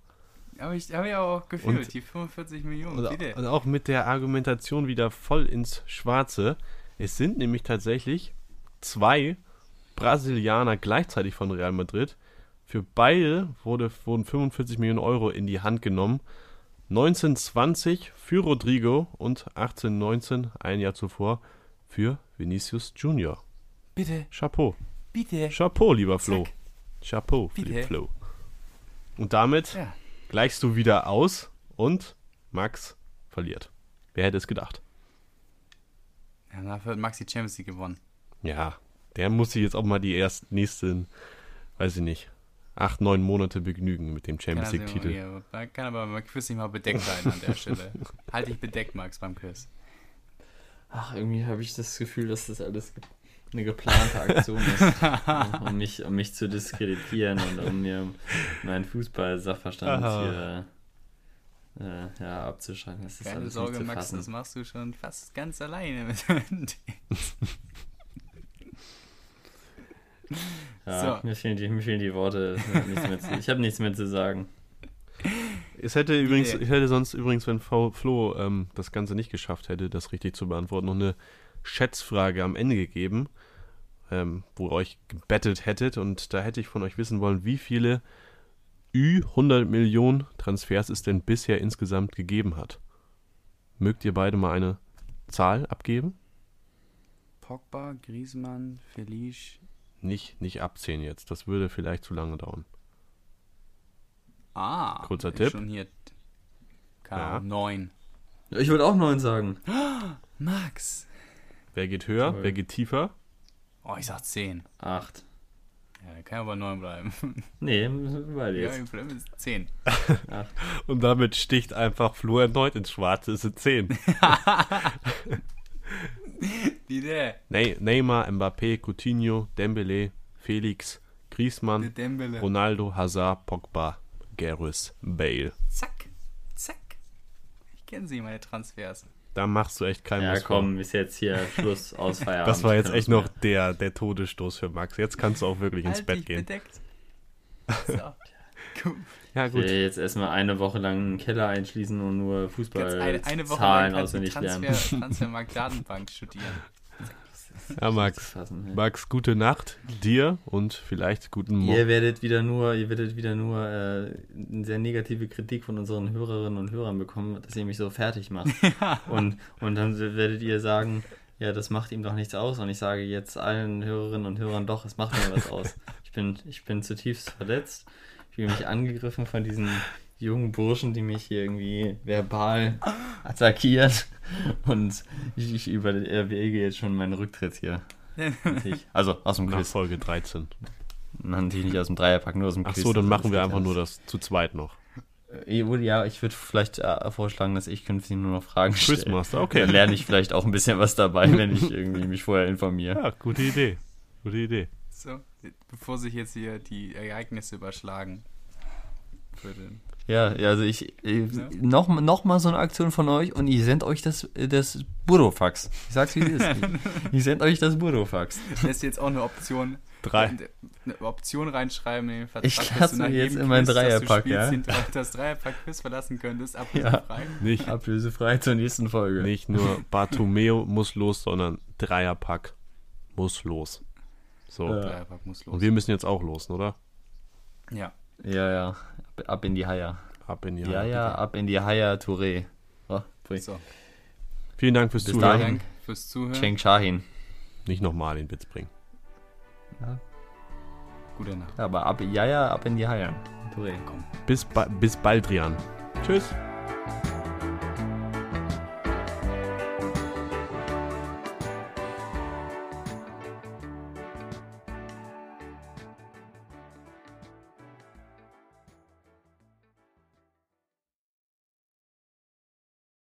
Aber ich habe ja auch gefühlt, und, die 45 Millionen. Und, und auch mit der Argumentation wieder voll ins Schwarze. Es sind nämlich tatsächlich zwei Brasilianer gleichzeitig von Real Madrid. Für beide wurde, wurden 45 Millionen Euro in die Hand genommen. 1920 für Rodrigo und 1819, ein Jahr zuvor, für Vinicius Junior. Bitte. Chapeau. Bitte. Chapeau, lieber Flo. Zack. Chapeau, Bitte. Flo. Und damit ja. Gleichst du wieder aus und Max verliert. Wer hätte es gedacht? Ja, dafür hat Max die Champions League gewonnen. Ja, Der muss sich jetzt auch mal die ersten nächsten, weiß ich nicht, acht, neun Monate begnügen mit dem Champions League-Titel. Man kann aber beim Quiz nicht mal bedeckt sein an der Stelle. halt dich bedeckt, Max, beim Quiz. Ach, irgendwie habe ich das Gefühl, dass das alles eine geplante Aktion ist, um mich, um mich zu diskreditieren und um mir meinen Fußball-Sachverstand hier äh, ja, abzuschreiben. Das ist Keine alles Sorge, Max, das machst du schon fast ganz alleine mit Ja, so. mir, fehlen die, mir fehlen die Worte. ich habe nichts mehr zu sagen. Es hätte übrigens, ich hätte sonst übrigens, wenn Flo ähm, das Ganze nicht geschafft hätte, das richtig zu beantworten, noch eine Schätzfrage am Ende gegeben, ähm, wo ihr euch gebettet hättet. Und da hätte ich von euch wissen wollen, wie viele Ü100 Millionen Transfers es denn bisher insgesamt gegeben hat. Mögt ihr beide mal eine Zahl abgeben? Pogba, Griezmann, Felice. Nicht, nicht abzählen jetzt, das würde vielleicht zu lange dauern. Ah, kurzer Tipp. Schon hier ja. neun. Ich würde auch neun sagen. Max. Wer geht höher? Toll. Wer geht tiefer? Oh, ich sag zehn. Acht. Ja, dann kann aber neun bleiben. Nee, weil jetzt. Ja, im ist zehn. Und damit sticht einfach Flo erneut ins Schwarze. Es sind zehn. Wie der? Ne Neymar, Mbappé, Coutinho, Dembele, Felix, Griezmann, Ronaldo, Hazard, Pogba, Gareth Bale. Zack, zack. Ich kenne sie, meine Transfers. Da machst du echt keinen Ja, komm, ist jetzt hier Schluss aus Feierabend. Das war jetzt echt noch der, der Todesstoß für Max. Jetzt kannst du auch wirklich ins halt Bett gehen. Bedeckt. So. Ja, gut. Ich will jetzt erstmal eine Woche lang einen Keller einschließen und nur Fußballzahlen auswendig lernen. Transfer, Transfermarkt-Datenbank studieren. Ja, Max. Fassen, ja. Max, gute Nacht dir und vielleicht guten Morgen. Ihr werdet wieder nur, ihr werdet wieder nur äh, eine sehr negative Kritik von unseren Hörerinnen und Hörern bekommen, dass ihr mich so fertig macht. Ja. Und, und dann werdet ihr sagen, ja, das macht ihm doch nichts aus. Und ich sage jetzt allen Hörerinnen und Hörern doch, es macht mir was aus. Ich bin, ich bin zutiefst verletzt. Ich fühle mich angegriffen von diesen jungen Burschen, die mich hier irgendwie verbal attackieren. Und ich, ich überlege jetzt schon meinen Rücktritt hier. Also aus dem Quiz. Folge 13. Natürlich nicht aus dem Dreierpack, nur aus dem Quiz. Ach so, dann machen wir einfach nur das zu zweit noch. Äh, ja, ich würde vielleicht äh, vorschlagen, dass ich künftig nur noch Fragen stelle. Quizmaster, okay. Dann lerne ich vielleicht auch ein bisschen was dabei, wenn ich irgendwie mich vorher informiere. Ja, gute Idee. Gute Idee. So, bevor sich jetzt hier die Ereignisse überschlagen. Für den ja, also ich, ich ja. noch, noch mal so eine Aktion von euch und ich sende euch das, das Burofax. Ich sag's wie es ist. Ich sende euch das Burofax. Das ist jetzt auch eine Option. Drei. Eine Option reinschreiben in den Vertrag, ich lasse mir jetzt in mein Dreierpack, ja. das Dreierpack Quiz verlassen könntest, ablösefrei. Ja, nicht ablösefrei zur nächsten Folge. Nicht nur Bartomeo muss los, sondern Dreierpack muss los. So. Ja. Dreierpack muss los. Und wir müssen jetzt auch los, oder? Ja. Ja, ja. Ab in die Haier. Ab in die Haier. Ja, ja, ab in die Haier Touré. Oh, so. Vielen Dank fürs Bis Zuhören. Dank fürs Zuhören. Cheng Shahin. Nicht nochmal in Witz bringen. Ja. Gute Nacht. Ja, aber ab, ja, ja, ab in die Haier. Touré. Komm. Bis, bis bald, Rian. Tschüss.